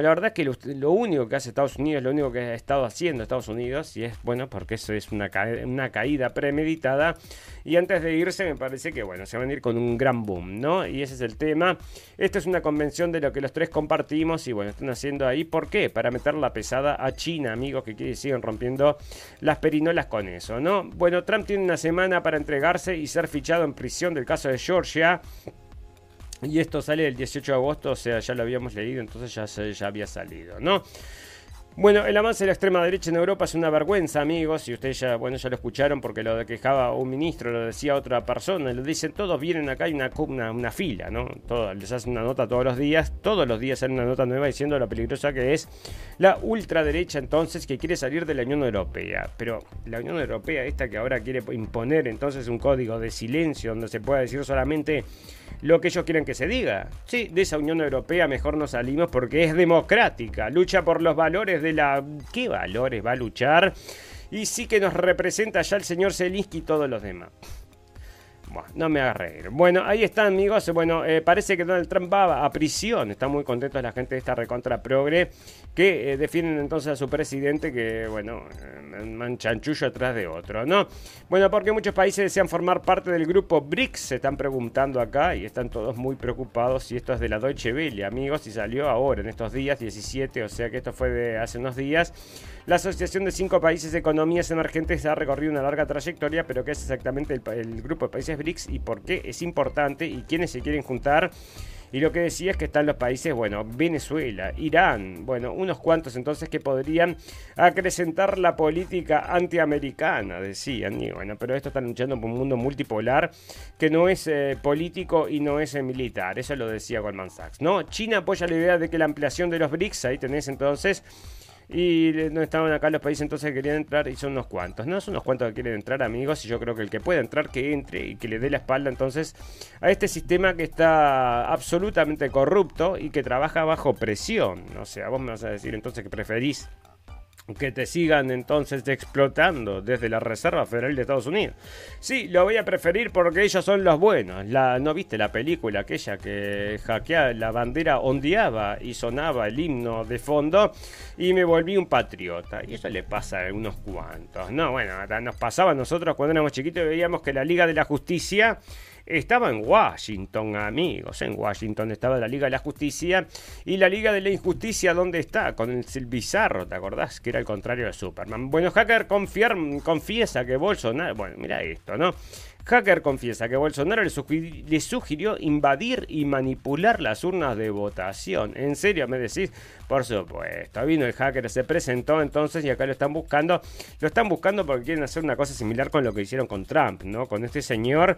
La verdad es que lo, único que hace Estados Unidos, lo único que ha estado haciendo Estados Unidos, y es bueno porque eso es una, una caída premeditada, y antes de irse me parece que bueno, se van a ir con un gran boom, ¿no? Y ese es el tema. Esto es una convención de lo que los tres compartimos y bueno, están haciendo ahí, ¿por qué? Para meter la pesada a China, amigos, que siguen rompiendo las perinolas con eso, ¿no? Bueno, Trump tiene una semana para entregarse y ser fichado en prisión del caso de Georgia. Y esto sale el 18 de agosto, o sea, ya lo habíamos leído, entonces ya, ya había salido, ¿no? Bueno, el avance de la extrema derecha en Europa es una vergüenza, amigos, y ustedes ya, bueno, ya lo escucharon porque lo quejaba un ministro, lo decía otra persona, lo dicen, todos vienen acá, hay una, una, una fila, ¿no? Todos, les hacen una nota todos los días, todos los días hacen una nota nueva diciendo lo peligrosa que es la ultraderecha entonces que quiere salir de la Unión Europea. Pero la Unión Europea, esta que ahora quiere imponer entonces un código de silencio donde se pueda decir solamente lo que ellos quieren que se diga. Sí, de esa Unión Europea mejor no salimos porque es democrática, lucha por los valores de la... ¿Qué valores va a luchar? Y sí que nos representa ya el señor Zelinsky y todos los demás. Bueno, no me haga reír. Bueno, ahí están, amigos. Bueno, eh, parece que Donald Trump va a prisión. Está muy contento la gente de esta recontra progre que eh, defienden entonces a su presidente que, bueno, eh, manchanchullo atrás de otro, ¿no? Bueno, porque muchos países desean formar parte del grupo BRICS, se están preguntando acá y están todos muy preocupados si esto es de la Deutsche Welle, amigos, y salió ahora, en estos días, 17, o sea que esto fue de hace unos días. La Asociación de Cinco Países de Economías Emergentes ha recorrido una larga trayectoria, pero ¿qué es exactamente el, grupo de países BRICS y por qué es importante y quiénes se quieren juntar? Y lo que decía es que están los países, bueno, Venezuela, Irán, bueno, unos cuantos entonces que podrían acrecentar la política antiamericana, decían. Y bueno, pero esto están luchando por un mundo multipolar que no es eh, político y no es eh, militar. Eso lo decía Goldman Sachs, ¿no? China apoya la idea de que la ampliación de los BRICS, ahí tenés entonces y no estaban acá los países entonces que querían entrar y son unos cuantos, ¿no? Son unos cuantos que quieren entrar amigos y yo creo que el que pueda entrar que entre y que le dé la espalda entonces a este sistema que está absolutamente corrupto y que trabaja bajo presión. O sea, vos me vas a decir entonces que preferís que te sigan entonces explotando desde la Reserva Federal de Estados Unidos. Sí, lo voy a preferir porque ellos son los buenos. La, ¿No viste la película aquella que hackeaba la bandera, ondeaba y sonaba el himno de fondo? Y me volví un patriota. Y eso le pasa a unos cuantos. No, bueno, nos pasaba a nosotros cuando éramos chiquitos y veíamos que la Liga de la Justicia estaba en Washington, amigos. En Washington estaba la Liga de la Justicia. Y la Liga de la Injusticia, ¿dónde está? Con el bizarro, ¿te acordás? Que era el contrario de Superman. Bueno, Hacker confiesa que Bolsonaro. Bueno, mira esto, ¿no? Hacker confiesa que Bolsonaro le, sugirió invadir y manipular las urnas de votación. ¿En serio me decís? Por supuesto. Vino el hacker, se presentó entonces y acá lo están buscando. Lo están buscando porque quieren hacer una cosa similar con lo que hicieron con Trump, ¿no? Con este señor.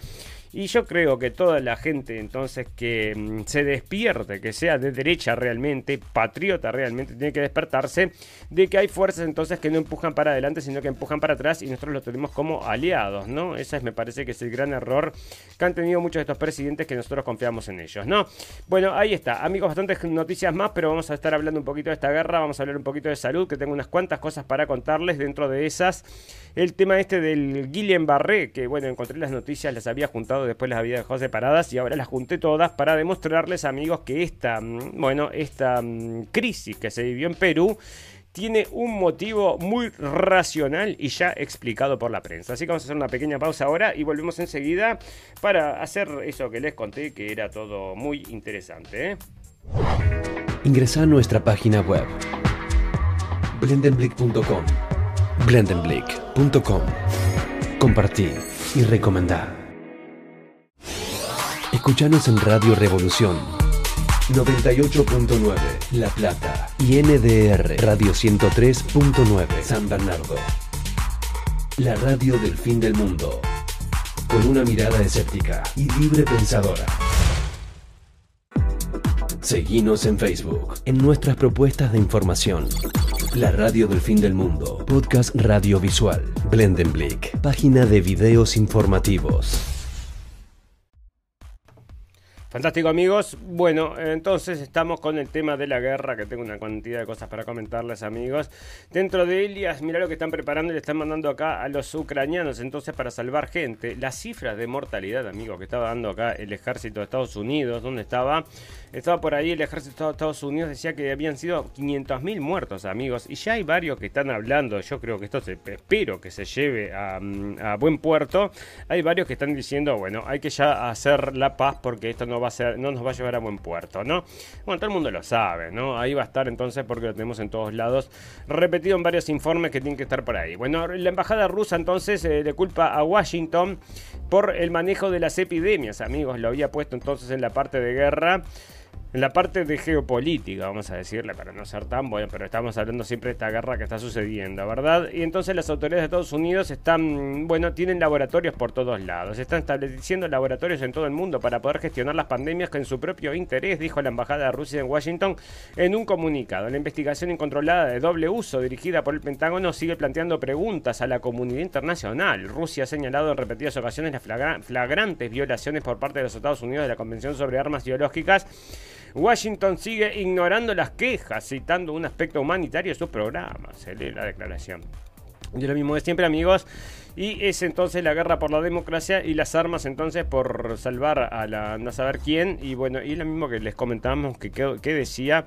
Y yo creo que toda la gente entonces que mm, se despierte, que sea de derecha realmente, patriota realmente, tiene que despertarse de que hay fuerzas entonces que no empujan para adelante, sino que empujan para atrás y nosotros lo tenemos como aliados, ¿no? Esa es, me parece que es el gran error que han tenido muchos de estos presidentes que nosotros confiamos en ellos, ¿no? Bueno, ahí está. Amigos, bastantes noticias más, pero vamos a estar hablando un poquito de esta guerra, vamos a hablar un poquito de salud, que tengo unas cuantas cosas para contarles dentro de esas. El tema este del Guillain Barré, que bueno, encontré las noticias, las había juntado, después las había dejado separadas y ahora las junté todas para demostrarles, amigos, que esta, mm, bueno, esta mm, crisis que se vivió en Perú tiene un motivo muy racional y ya explicado por la prensa. Así que vamos a hacer una pequeña pausa ahora y volvemos enseguida para hacer eso que les conté, que era todo muy interesante. ¿eh? Ingresa a nuestra página web blendenblick.com blendenblick.com Compartí y recomendar. Escuchanos en Radio Revolución 98.9 La Plata y NDR Radio 103.9 San Bernardo. La radio del fin del mundo. Con una mirada escéptica y libre pensadora. Seguinos en Facebook, en nuestras propuestas de información. La radio del fin del mundo, podcast radiovisual, Blendenblick, página de videos informativos. Fantástico amigos. Bueno, entonces estamos con el tema de la guerra, que tengo una cantidad de cosas para comentarles amigos. Dentro de Elias, mira lo que están preparando y le están mandando acá a los ucranianos entonces para salvar gente. Las cifras de mortalidad, amigos, que estaba dando acá el ejército de Estados Unidos, ¿dónde estaba? Estaba por ahí el ejército de Estados Unidos, decía que habían sido 500.000 muertos amigos. Y ya hay varios que están hablando, yo creo que esto se, espero que se lleve a, a buen puerto. Hay varios que están diciendo, bueno, hay que ya hacer la paz porque esto no va a no nos va a llevar a buen puerto, ¿no? Bueno, todo el mundo lo sabe, ¿no? Ahí va a estar entonces porque lo tenemos en todos lados, repetido en varios informes que tienen que estar por ahí. Bueno, la embajada rusa entonces eh, le culpa a Washington por el manejo de las epidemias, amigos, lo había puesto entonces en la parte de guerra. En la parte de geopolítica, vamos a decirle, para no ser tan bueno, pero estamos hablando siempre de esta guerra que está sucediendo, ¿verdad? Y entonces las autoridades de Estados Unidos están, bueno, tienen laboratorios por todos lados, están estableciendo laboratorios en todo el mundo para poder gestionar las pandemias que en su propio interés, dijo la Embajada de Rusia en Washington en un comunicado. La investigación incontrolada de doble uso dirigida por el Pentágono sigue planteando preguntas a la comunidad internacional. Rusia ha señalado en repetidas ocasiones las flagrantes violaciones por parte de los Estados Unidos de la Convención sobre Armas Biológicas Washington sigue ignorando las quejas, citando un aspecto humanitario de sus programas. Se lee la declaración. Y lo mismo de siempre, amigos. Y es entonces la guerra por la democracia y las armas entonces por salvar a la no saber quién. Y bueno, y lo mismo que les comentamos que, que, decía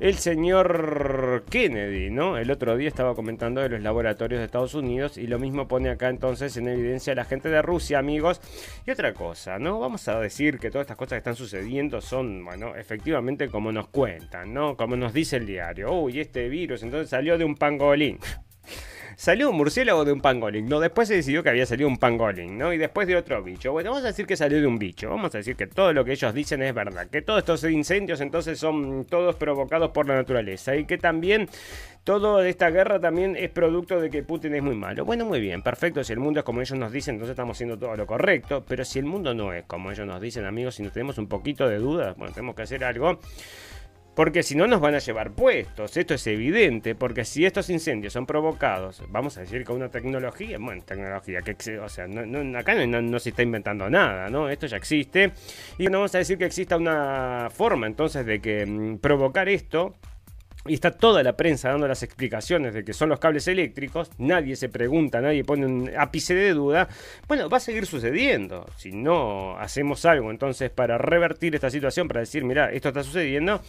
el señor Kennedy, ¿no? El otro día estaba comentando de los laboratorios de Estados Unidos y lo mismo pone acá entonces en evidencia la gente de Rusia, amigos. Y otra cosa, ¿no? Vamos a decir que todas estas cosas que están sucediendo son, bueno, efectivamente como nos cuentan, ¿no? Como nos dice el diario. Uy, este virus entonces salió de un pangolín. Salió un murciélago de un pangolín. No, después se decidió que había salido un pangolín, ¿no? Y después de otro bicho. Bueno, vamos a decir que salió de un bicho. Vamos a decir que todo lo que ellos dicen es verdad. Que todos estos incendios entonces son todos provocados por la naturaleza. Y que también toda esta guerra también es producto de que Putin es muy malo. Bueno, muy bien, perfecto. Si el mundo es como ellos nos dicen, entonces estamos haciendo todo lo correcto. Pero si el mundo no es como ellos nos dicen, amigos, si no tenemos un poquito de dudas, bueno, tenemos que hacer algo. Porque si no nos van a llevar puestos, esto es evidente, porque si estos incendios son provocados, vamos a decir con una tecnología, bueno, tecnología que, o sea, no, acá no, se está inventando nada, ¿no? Esto ya existe, y no vamos a decir que exista una forma entonces de que mm, provocar esto y está toda la prensa dando las explicaciones de que son los cables eléctricos, nadie se pregunta, nadie pone un ápice de duda, bueno, va a seguir sucediendo. Si no hacemos algo entonces para revertir esta situación, para decir, mira, esto está sucediendo,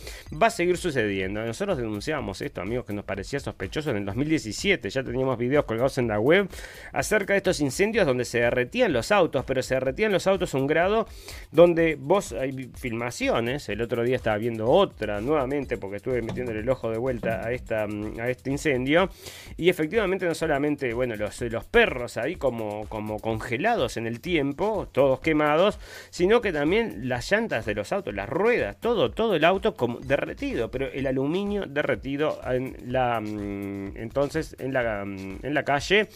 va a seguir sucediendo. Nosotros denunciamos esto, amigos, que nos parecía sospechoso en el 2017, ya teníamos videos colgados en la web acerca de estos incendios donde se derretían los autos, pero se derretían los autos a un grado donde vos hay filmaciones, el otro día estaba viendo otra nuevamente porque estuve metiendo el ojo de vuelta a, esta, mm, a este incendio. Y efectivamente no solamente, bueno, los, los perros ahí como, como congelados en el tiempo, todos quemados, sino que también las llantas de los autos, las ruedas, todo, todo el auto como derretido, pero el aluminio derretido en la, mm, entonces en la, mm, en la calle.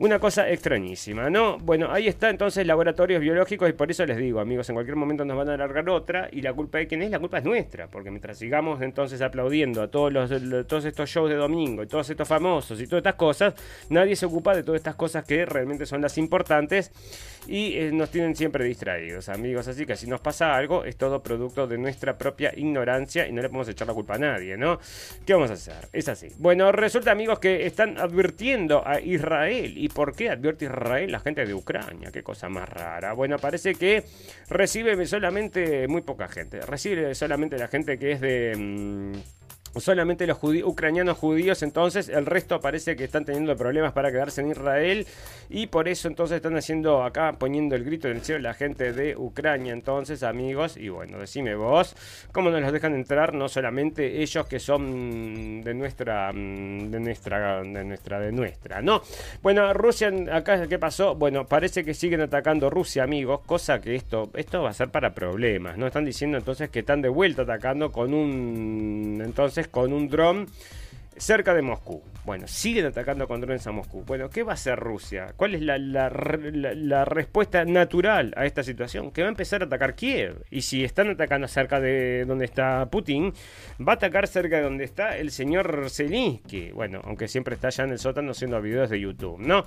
Una cosa extrañísima, ¿no? Bueno, ahí está entonces laboratorios biológicos y por eso les digo, amigos, en cualquier momento nos van a alargar otra y la culpa de quién es, la culpa es nuestra, porque mientras sigamos entonces aplaudiendo a todos, los, todos estos shows de domingo y todos estos famosos y todas estas cosas, nadie se ocupa de todas estas cosas que realmente son las importantes y eh, nos tienen siempre distraídos, amigos. Así que si nos pasa algo, es todo producto de nuestra propia ignorancia y no le podemos echar la culpa a nadie, ¿no? ¿Qué vamos a hacer? Es así. Bueno, resulta, amigos, que están advirtiendo a Israel y ¿Y por qué advierte Israel la gente de Ucrania? Qué cosa más rara. Bueno, parece que recibe solamente muy poca gente. Recibe solamente la gente que es de... Mm, solamente los ucranianos judíos, entonces el resto parece que están teniendo problemas para quedarse en Israel y por eso entonces están haciendo acá, poniendo el grito en el cielo la gente de Ucrania, entonces amigos, y bueno, decime vos, ¿cómo nos los dejan entrar? No solamente ellos que son de nuestra, mm, de nuestra, de nuestra, de nuestra, ¿no? Bueno, Rusia, acá, ¿qué pasó? Bueno, parece que siguen atacando Rusia, amigos, cosa que esto, esto va a ser para problemas, ¿no? Están diciendo entonces que están de vuelta atacando con un, entonces, con un dron cerca de Moscú. Bueno, siguen atacando con drones a Moscú. Bueno, ¿qué va a hacer Rusia? ¿Cuál es la, respuesta natural a esta situación? Que va a empezar a atacar Kiev. Y si están atacando cerca de donde está Putin, va a atacar cerca de donde está el señor Zelensky. Bueno, aunque siempre está allá en el sótano haciendo videos de YouTube, ¿no?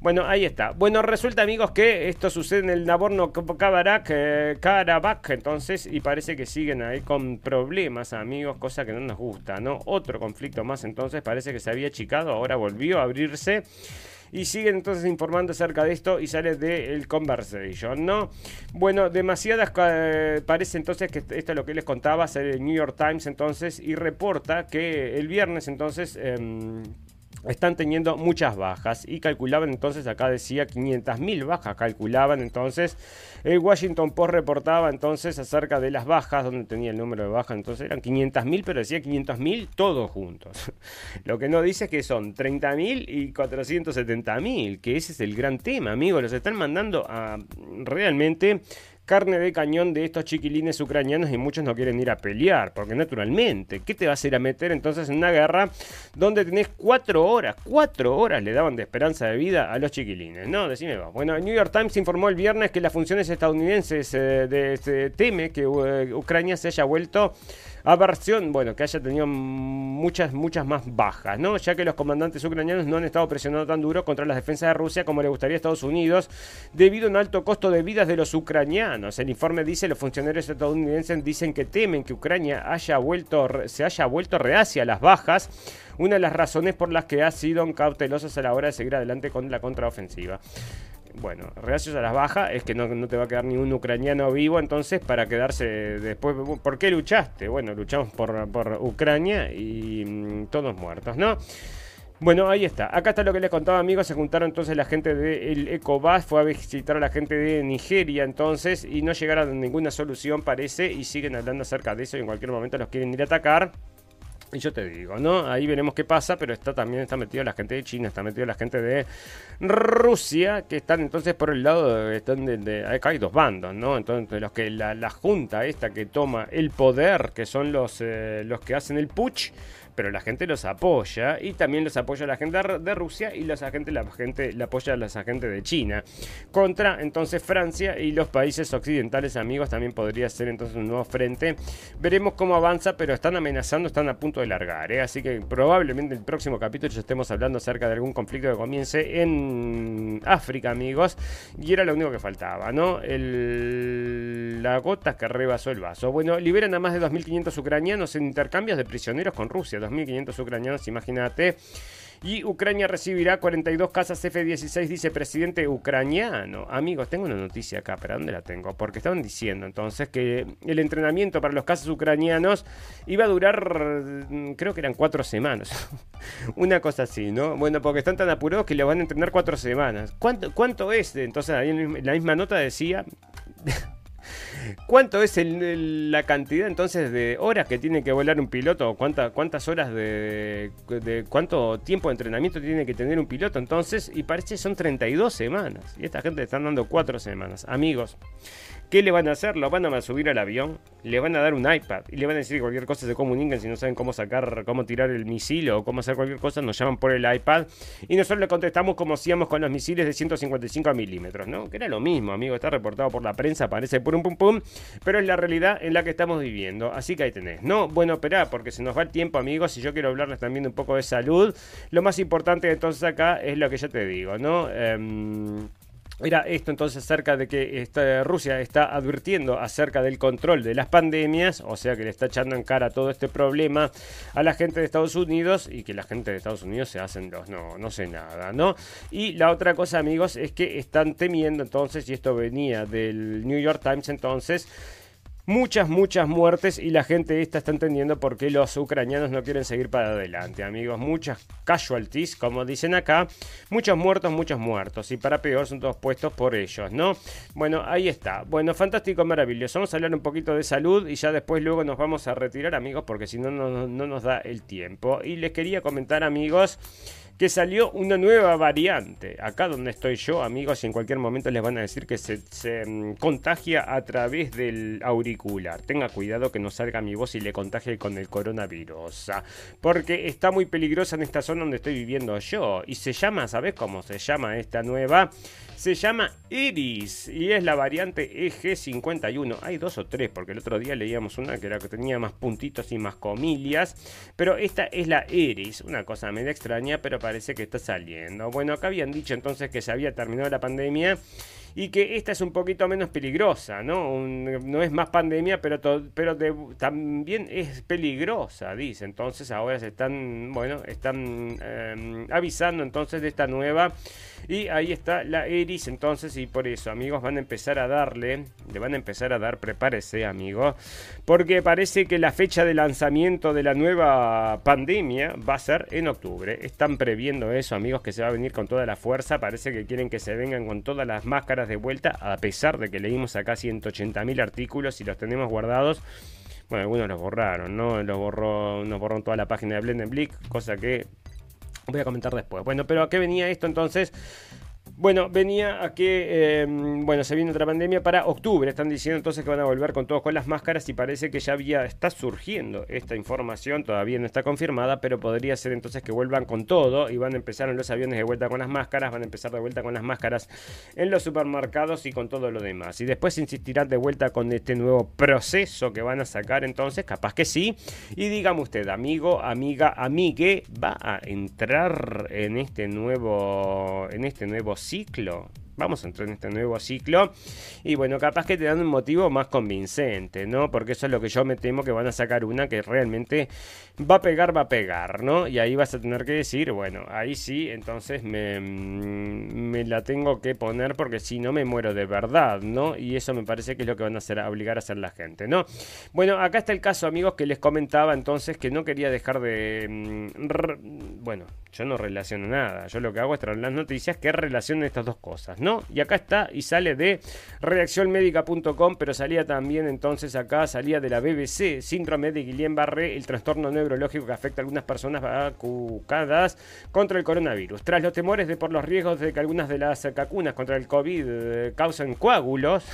Bueno, ahí está. Bueno, resulta, amigos, que esto sucede en el Nagorno-Karabakh, eh, Karabakh, entonces, y parece que siguen ahí con problemas, amigos, cosa que no nos gusta, ¿no? Otro conflicto más, entonces, parece que se había ahora volvió a abrirse. Y siguen entonces informando acerca de esto y sale de el Conversation, ¿no? Bueno, demasiadas eh, parece entonces que esto es lo que les contaba, sale el New York Times entonces y reporta que el viernes entonces... Em, están teniendo muchas bajas y calculaban entonces, acá decía 500.000 bajas, calculaban entonces, el Washington Post reportaba entonces acerca de las bajas, donde tenía el número de bajas, entonces eran 500.000, pero decía 500.000 todos juntos. Lo que no dice es que son 30.000 y 470.000, que ese es el gran tema, amigos, los están mandando a realmente carne de cañón de estos chiquilines ucranianos y muchos no quieren ir a pelear, porque naturalmente, ¿qué te vas a ir a meter entonces en una guerra donde tenés cuatro horas, cuatro horas le daban de esperanza de vida a los chiquilines? No, decime va. Bueno, el New York Times informó el viernes que las funciones estadounidenses eh, de, este, teme que eh, Ucrania se haya vuelto Aversión, bueno, que haya tenido muchas, muchas más bajas, ¿no? Ya que los comandantes ucranianos no han estado presionando tan duro contra las defensas de Rusia como le gustaría a Estados Unidos, debido a un alto costo de vidas de los ucranianos. El informe dice, los funcionarios estadounidenses dicen que temen que Ucrania haya vuelto, se haya vuelto reacia a las bajas, una de las razones por las que ha sido cautelosos a la hora de seguir adelante con la contraofensiva bueno, gracias a las bajas es que no, te va a quedar ni un ucraniano vivo, entonces para quedarse después, ¿por qué luchaste? Bueno, luchamos por, por Ucrania y mm, todos muertos, ¿no? Bueno, ahí está. Acá está lo que les contaba, amigos. Se juntaron entonces la gente del ECOBAS, fue a visitar a la gente de Nigeria entonces y no llegaron a ninguna solución, parece, y siguen hablando acerca de eso y en cualquier momento los quieren ir a atacar. Y yo te digo, ¿no? Ahí veremos qué pasa, pero está también está metido la gente de China, está metido la gente de Rusia, que están entonces por el lado de, están de, acá hay dos bandos, ¿no? Entonces los que la, la, junta esta que toma el poder, que son los, eh, los que hacen el putsch, pero la gente los apoya y también los apoya la gente de Rusia y los agentes, la gente la apoya a los agentes de China. Contra entonces Francia y los países occidentales amigos también podría ser entonces un nuevo frente. Veremos cómo avanza, pero están amenazando, están a punto de largar, ¿eh? así que probablemente el próximo capítulo ya estemos hablando acerca de algún conflicto que comience en África, amigos, y era lo único que faltaba, ¿no? El... La gota que rebasó el vaso. Bueno, liberan a más de 2.500 ucranianos en intercambios de prisioneros con Rusia. 2.500 ucranianos, imagínate. Y Ucrania recibirá 42 casas F-16, dice presidente ucraniano. Amigos, tengo una noticia acá, pero ¿dónde la tengo? Porque estaban diciendo entonces que el entrenamiento para los casos ucranianos iba a durar, mm, creo que eran cuatro semanas. una cosa así, ¿no? Bueno, porque están tan apurados que le van a entrenar cuatro semanas. ¿Cuánto, cuánto es? Entonces ahí en la misma nota decía... ¿Cuánto es la cantidad entonces de horas que tiene que volar un piloto? ¿Cuántas horas de, cuánto tiempo de entrenamiento tiene que tener un piloto entonces? Y parece que son 32 semanas. Y esta gente le están dando 4 semanas. Amigos, ¿Qué le van a hacer? Lo van a subir al avión, le van a dar un iPad y le van a decir cualquier cosa, se comuniquen si no saben cómo sacar, cómo tirar el misil o cómo hacer cualquier cosa, nos llaman por el iPad y nosotros le contestamos como hacíamos con los misiles de 155 milímetros, ¿no? Que era lo mismo, amigo, está reportado por la prensa, parece pum pum pum, pero es la realidad en la que estamos viviendo, así que ahí tenés. No, bueno, espera, porque se nos va el tiempo, amigos, y yo quiero hablarles también un poco de salud. Lo más importante entonces acá es lo que ya te digo, ¿no? Eh, era esto entonces acerca de que Rusia está advirtiendo acerca del control de las pandemias, o sea que le está echando en cara todo este problema a la gente de Estados Unidos y que la gente de Estados Unidos se hacen los no, no sé nada, ¿no? Y la otra cosa, amigos, es que están temiendo entonces, y esto venía del New York Times entonces, Muchas, muchas muertes y la gente esta está entendiendo por qué los ucranianos no quieren seguir para adelante, amigos. Muchas casualties, como dicen acá. Muchos muertos, muchos muertos. Y para peor son todos puestos por ellos, ¿no? Bueno, ahí está. Bueno, fantástico, maravilloso. Vamos a hablar un poquito de salud y ya después luego nos vamos a retirar, amigos, porque si no, no, no nos da el tiempo. Y les quería comentar, amigos que salió una nueva variante. Acá donde estoy yo, amigos, y en cualquier momento les van a decir que se, mm, contagia a través del auricular. Tenga cuidado que no salga mi voz y le contagie con el coronavirus. Porque está muy peligrosa en esta zona donde estoy viviendo yo. Y se llama, ¿sabes cómo se llama esta nueva? Se llama Iris y es la variante EG51. Hay dos o tres, porque el otro día leíamos una que era que tenía más puntitos y más comillas. Pero esta es la Iris, una cosa medio extraña, pero parece que está saliendo. Bueno, acá habían dicho entonces que se había terminado la pandemia y que esta es un poquito menos peligrosa, ¿no? no es más pandemia, pero, pero también es peligrosa, dice. Entonces ahora se están, bueno, están em, avisando entonces de esta nueva y ahí está la Eris entonces y por eso amigos van a empezar a darle, le van a empezar a dar, prepárese amigos, porque parece que la fecha de lanzamiento de la nueva pandemia va a ser en octubre. Están previendo eso amigos que se va a venir con toda la fuerza, parece que quieren que se vengan con todas las máscaras de vuelta, a pesar de que leímos acá 180.000 artículos y los tenemos guardados. Bueno, algunos los borraron, ¿no? Los borró, nos borró toda la página de Blendenblick, cosa que voy a comentar después. Bueno, pero ¿a qué venía esto entonces? Bueno, venía a que, em, bueno, se viene otra pandemia para octubre. Están diciendo entonces que van a volver con todos con las máscaras y parece que ya había, está surgiendo esta información, todavía no está confirmada, pero podría ser entonces que vuelvan con todo y van a empezar en los aviones de vuelta con las máscaras, van a empezar de vuelta con las máscaras en los supermercados y con todo lo demás. Y después insistirán de vuelta con este nuevo proceso que van a sacar entonces, capaz que sí. Y dígame usted, amigo, amiga, amigue, va a entrar en este nuevo, en este nuevo ciclo vamos a entrar en este nuevo ciclo. Y bueno, capaz que te dan un motivo más convincente, ¿no? Porque eso es lo que yo me temo que van a sacar una que realmente va a pegar, va a pegar, ¿no? Y ahí vas a tener que decir, bueno, ahí sí, entonces me, mm, la tengo que poner porque si no me muero de verdad, ¿no? Y eso me parece que es lo que van a hacer, obligar a hacer la gente, ¿no? Bueno, acá está el caso, amigos, que les comentaba entonces que no quería dejar de... Mm, bueno, yo no relaciono nada, yo lo que hago es traer las noticias que relacionan estas dos cosas, ¿no? Y acá está y sale de reaccionmedica.com, pero salía también entonces acá, salía de la BBC, síndrome de Guillain-Barré, el trastorno neurológico que afecta a algunas personas vacunadas contra el coronavirus. Tras los temores de por los riesgos de que algunas de las vacunas contra el COVID eh, causen coágulos,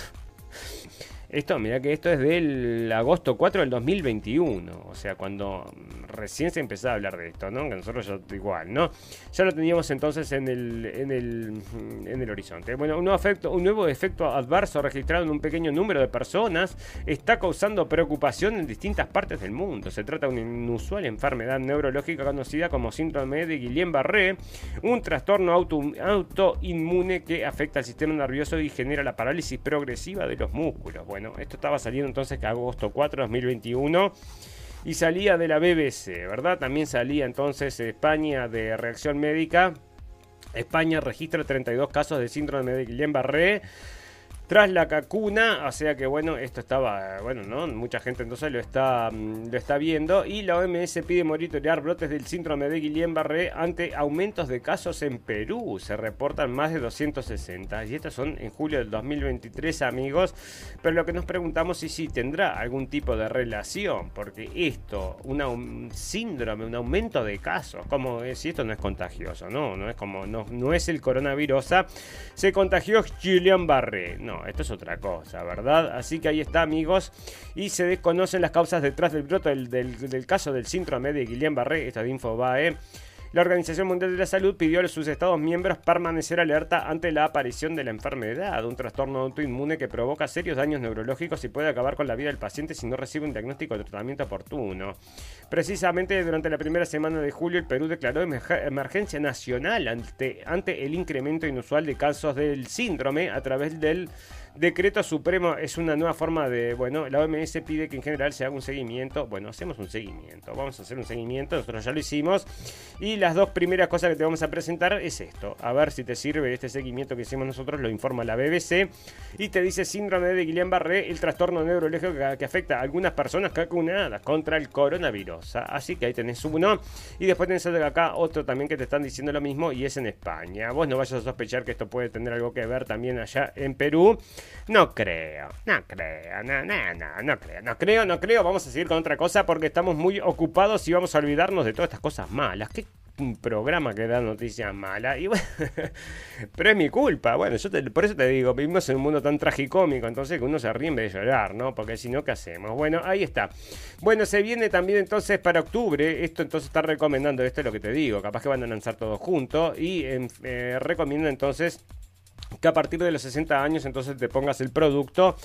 esto, mira que esto es del agosto 4 del 2021, o sea, cuando recién se empezaba a hablar de esto, ¿no? Que nosotros igual, ¿no? Ya lo teníamos entonces en el, en el, en el horizonte. Bueno, un nuevo, efecto, un nuevo efecto adverso registrado en un pequeño número de personas está causando preocupación en distintas partes del mundo. Se trata de una inusual enfermedad neurológica conocida como síndrome de Guillain-Barré, un trastorno auto, autoinmune que afecta al sistema nervioso y genera la parálisis progresiva de los músculos. Bueno, esto estaba saliendo entonces que agosto 4 2021 y salía de la BBC, ¿verdad? También salía entonces España de reacción médica. España registra 32 casos de síndrome de Guillain-Barré tras la cacuna, o sea que bueno, esto estaba, bueno, ¿no? Mucha gente entonces lo está, mm, lo está viendo y la OMS pide monitorear brotes del síndrome de Guillain-Barré ante aumentos de casos en Perú. Se reportan más de 260 y estos son en julio del 2023, amigos. Pero lo que nos preguntamos es si tendrá algún tipo de relación, porque esto, un síndrome, un aumento de casos, como si esto no es contagioso, no, no es como, no, no es el coronavirus, se contagió Guillain-Barré, no esto es otra cosa, ¿verdad? Así que ahí está, amigos. Y se desconocen las causas detrás del brote del, caso del síndrome de Guillain-Barré. Esta de Infobae. La Organización Mundial de la Salud pidió a sus Estados miembros permanecer alerta ante la aparición de la enfermedad, un trastorno autoinmune que provoca serios daños neurológicos y puede acabar con la vida del paciente si no recibe un diagnóstico de tratamiento oportuno. Precisamente durante la primera semana de julio, el Perú declaró emergencia nacional ante, ante el incremento inusual de casos del síndrome a través del Decreto Supremo es una nueva forma de, bueno, la OMS pide que en general se haga un seguimiento. Bueno, hacemos un seguimiento, vamos a hacer un seguimiento, nosotros ya lo hicimos. Y las dos primeras cosas que te vamos a presentar es esto. A ver si te sirve este seguimiento que hicimos nosotros, lo informa la BBC. Y te dice síndrome de Guillain-Barré, el trastorno neurológico que, afecta a algunas personas vacunadas contra el coronavirus. Así que ahí tenés uno. Y después tenés acá otro también que te están diciendo lo mismo y es en España. Vos no vayas a sospechar que esto puede tener algo que ver también allá en Perú. No creo, no creo, no, no, no, no creo, no creo, no creo. Vamos a seguir con otra cosa porque estamos muy ocupados y vamos a olvidarnos de todas estas cosas malas. ¿Qué programa que da noticias malas. Pero es mi culpa. Bueno, yo por eso te digo, vivimos en un mundo tan tragicómico, entonces que uno se ríe en vez de llorar, ¿no? Porque si no, ¿qué hacemos? Bueno, ahí está. Bueno, se viene también entonces para octubre. Esto entonces está recomendando, esto es lo que te digo. Capaz que van a lanzar todos juntos. Y eh, recomiendo entonces que a partir de los 60 años entonces te pongas el producto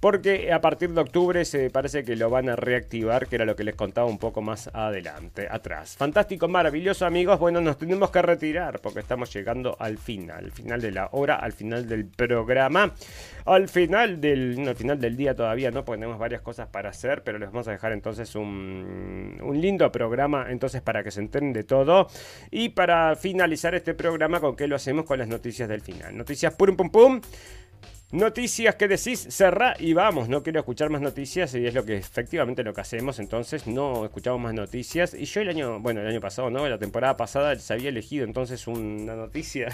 porque a partir de octubre se parece que lo van a reactivar que era lo que les contaba un poco más adelante atrás. Fantástico maravilloso amigos. Bueno nos tenemos que retirar porque estamos llegando al final al final de la hora al final del programa al final del al final del día todavía no porque tenemos varias cosas para hacer pero les vamos a dejar entonces un, un lindo programa entonces para que se enteren de todo. Y para finalizar este programa con que lo hacemos con las noticias del final. Noticias pum pum pum. Noticias que decís, cerra y vamos. No quiero escuchar más noticias y es lo que efectivamente lo que hacemos. Entonces no escuchamos más noticias. Y yo el año, bueno, el año pasado, ¿no? La temporada pasada se había elegido entonces una noticia,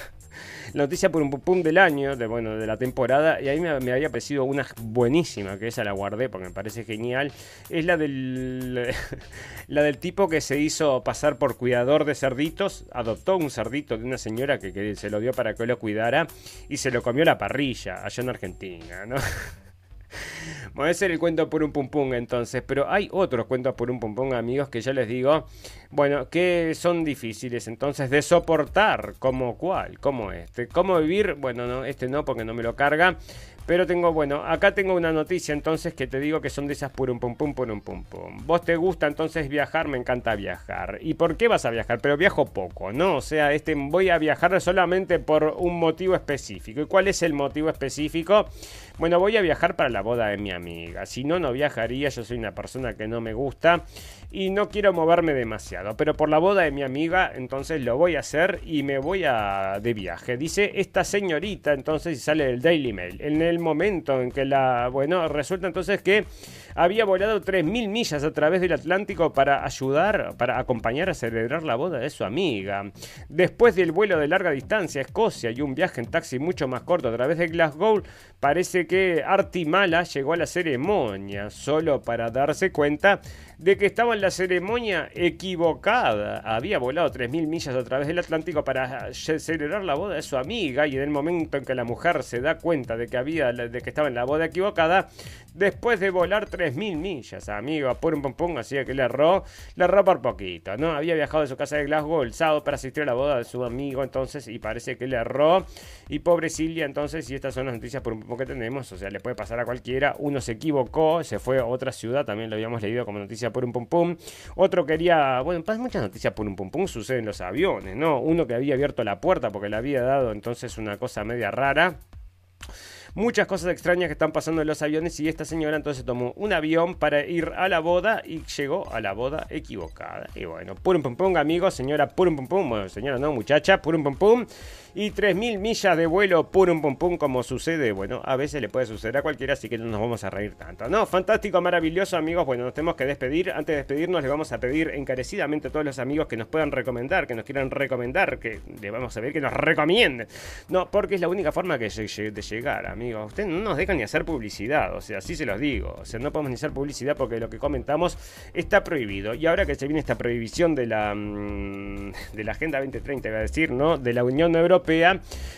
la noticia por un pum del año, de bueno, de la temporada. Y ahí me, me, había parecido una buenísima, que esa la guardé porque me parece genial. Es la del, la del tipo que se hizo pasar por cuidador de cerditos. Adoptó un cerdito de una señora que, que se lo dio para que lo cuidara y se lo comió la parrilla. Allá Argentina, ¿no? Voy a hacer el cuento por un pum entonces, pero hay otros cuentos por un pum amigos que ya les digo, bueno, que son difíciles entonces de soportar, como cuál, como este, cómo vivir, bueno, no, este no porque no me lo carga, pero tengo, bueno, acá tengo una noticia entonces que te digo que son de esas por un pum pum, por un pum pum. Vos te gusta entonces viajar, me encanta viajar. ¿Y por qué vas a viajar? Pero viajo poco, ¿no? O sea, este voy a viajar solamente por un motivo específico. ¿Y cuál es el motivo específico? Bueno, voy a viajar para la boda de mi amiga. Si no, no viajaría. Yo soy una persona que no me gusta y no quiero moverme demasiado. Pero por la boda de mi amiga, entonces lo voy a hacer y me voy a de viaje. Dice esta señorita, entonces, y sale del Daily Mail. En el momento en que la. Bueno, resulta entonces que había volado 3.000 millas a través del Atlántico para ayudar, para acompañar a celebrar la boda de su amiga. Después del vuelo de larga distancia a Escocia y un viaje en taxi mucho más corto a través de Glasgow, parece que Artimala llegó a la ceremonia solo para darse cuenta de que estaba en la ceremonia equivocada. Había volado 3.000 millas a través del Atlántico para celebrar la boda de su amiga y en el momento en que la mujer se da cuenta de que, había, de que estaba en la boda equivocada, después de volar 3.000 millas, amigo, pum pum pum, así que le erró, le erró por poquito, ¿no? Había viajado de su casa de Glasgow el sábado para asistir a la boda de su amigo, entonces, y parece que le erró. Y pobre Silvia, entonces, y estas son las noticias por un poco que tenemos, o sea, le puede pasar a cualquiera. Uno se equivocó, se fue a otra ciudad, también lo habíamos leído como noticia por un pum pum. Otro quería, bueno, muchas noticias por un pum pum suceden en los aviones, ¿no? Uno que había abierto la puerta porque le había dado entonces una cosa media rara muchas cosas extrañas que están pasando en los aviones y esta señora entonces tomó un avión para ir a la boda y llegó a la boda equivocada. Y bueno, purum pum pum, amigos, señora purum pum pum, bueno, señora no, muchacha, purum pum pum y 3.000 millas de vuelo purum pum pum como sucede, bueno, a veces le puede suceder a cualquiera, así que no nos vamos a reír tanto. No, fantástico, maravilloso, amigos, bueno, nos tenemos que despedir. Antes de despedirnos le vamos a pedir encarecidamente a todos los amigos que nos puedan recomendar, que nos quieran recomendar, que le vamos a pedir que nos recomienden. No, porque es la única forma que de llegar, amigos. Ustedes no nos dejan ni hacer publicidad, o sea, así se los digo. O sea, no podemos ni hacer publicidad porque lo que comentamos está prohibido. Y ahora que se viene esta prohibición de la, mm, de la Agenda 2030, iba a decir, ¿no? De la Unión Europea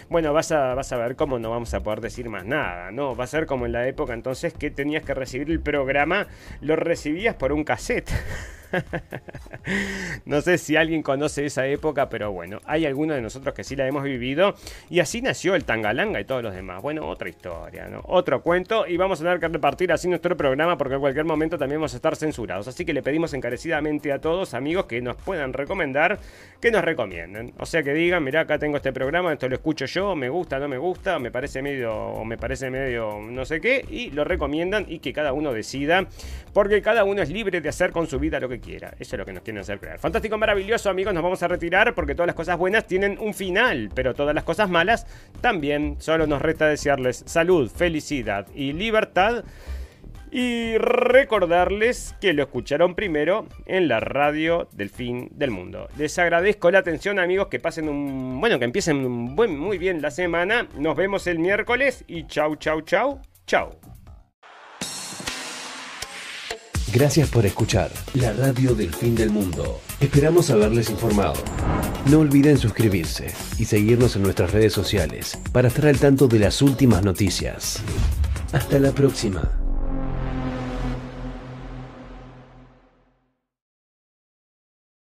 bueno, vas a, vas a ver cómo no vamos a poder decir más nada, ¿no? Va a ser como en la época entonces que tenías que recibir el programa, lo recibías por un cassette. no sé si alguien conoce esa época, pero bueno, hay algunos de nosotros que sí la hemos vivido. Y así nació el Tangalanga y todos los demás. Bueno, otra historia, ¿no? Otro cuento. Y vamos a tener que repartir así nuestro programa porque en cualquier momento también vamos a estar censurados. Así que le pedimos encarecidamente a todos, amigos, que nos puedan recomendar, que nos recomienden. O sea, que digan, mira, acá tengo este programa, esto lo escucho yo, me gusta, no me gusta, me parece medio, o me parece medio no sé qué, y lo recomiendan y que cada uno decida, porque cada uno es libre de hacer con su vida lo que quiera. Eso es lo que nos quieren hacer creer. Fantástico, maravilloso, amigos. Nos vamos a retirar porque todas las cosas buenas tienen un final, pero todas las cosas malas también. Solo nos resta desearles salud, felicidad y libertad. Y recordarles que lo escucharon primero en la radio del fin del mundo. Les agradezco la atención, amigos. Que pasen un. Bueno, que empiecen muy bien la semana. Nos vemos el miércoles y chau, chau, chau, chau. Gracias por escuchar la radio del fin del mundo. Esperamos haberles informado. No olviden suscribirse y seguirnos en nuestras redes sociales para estar al tanto de las últimas noticias. Hasta la próxima.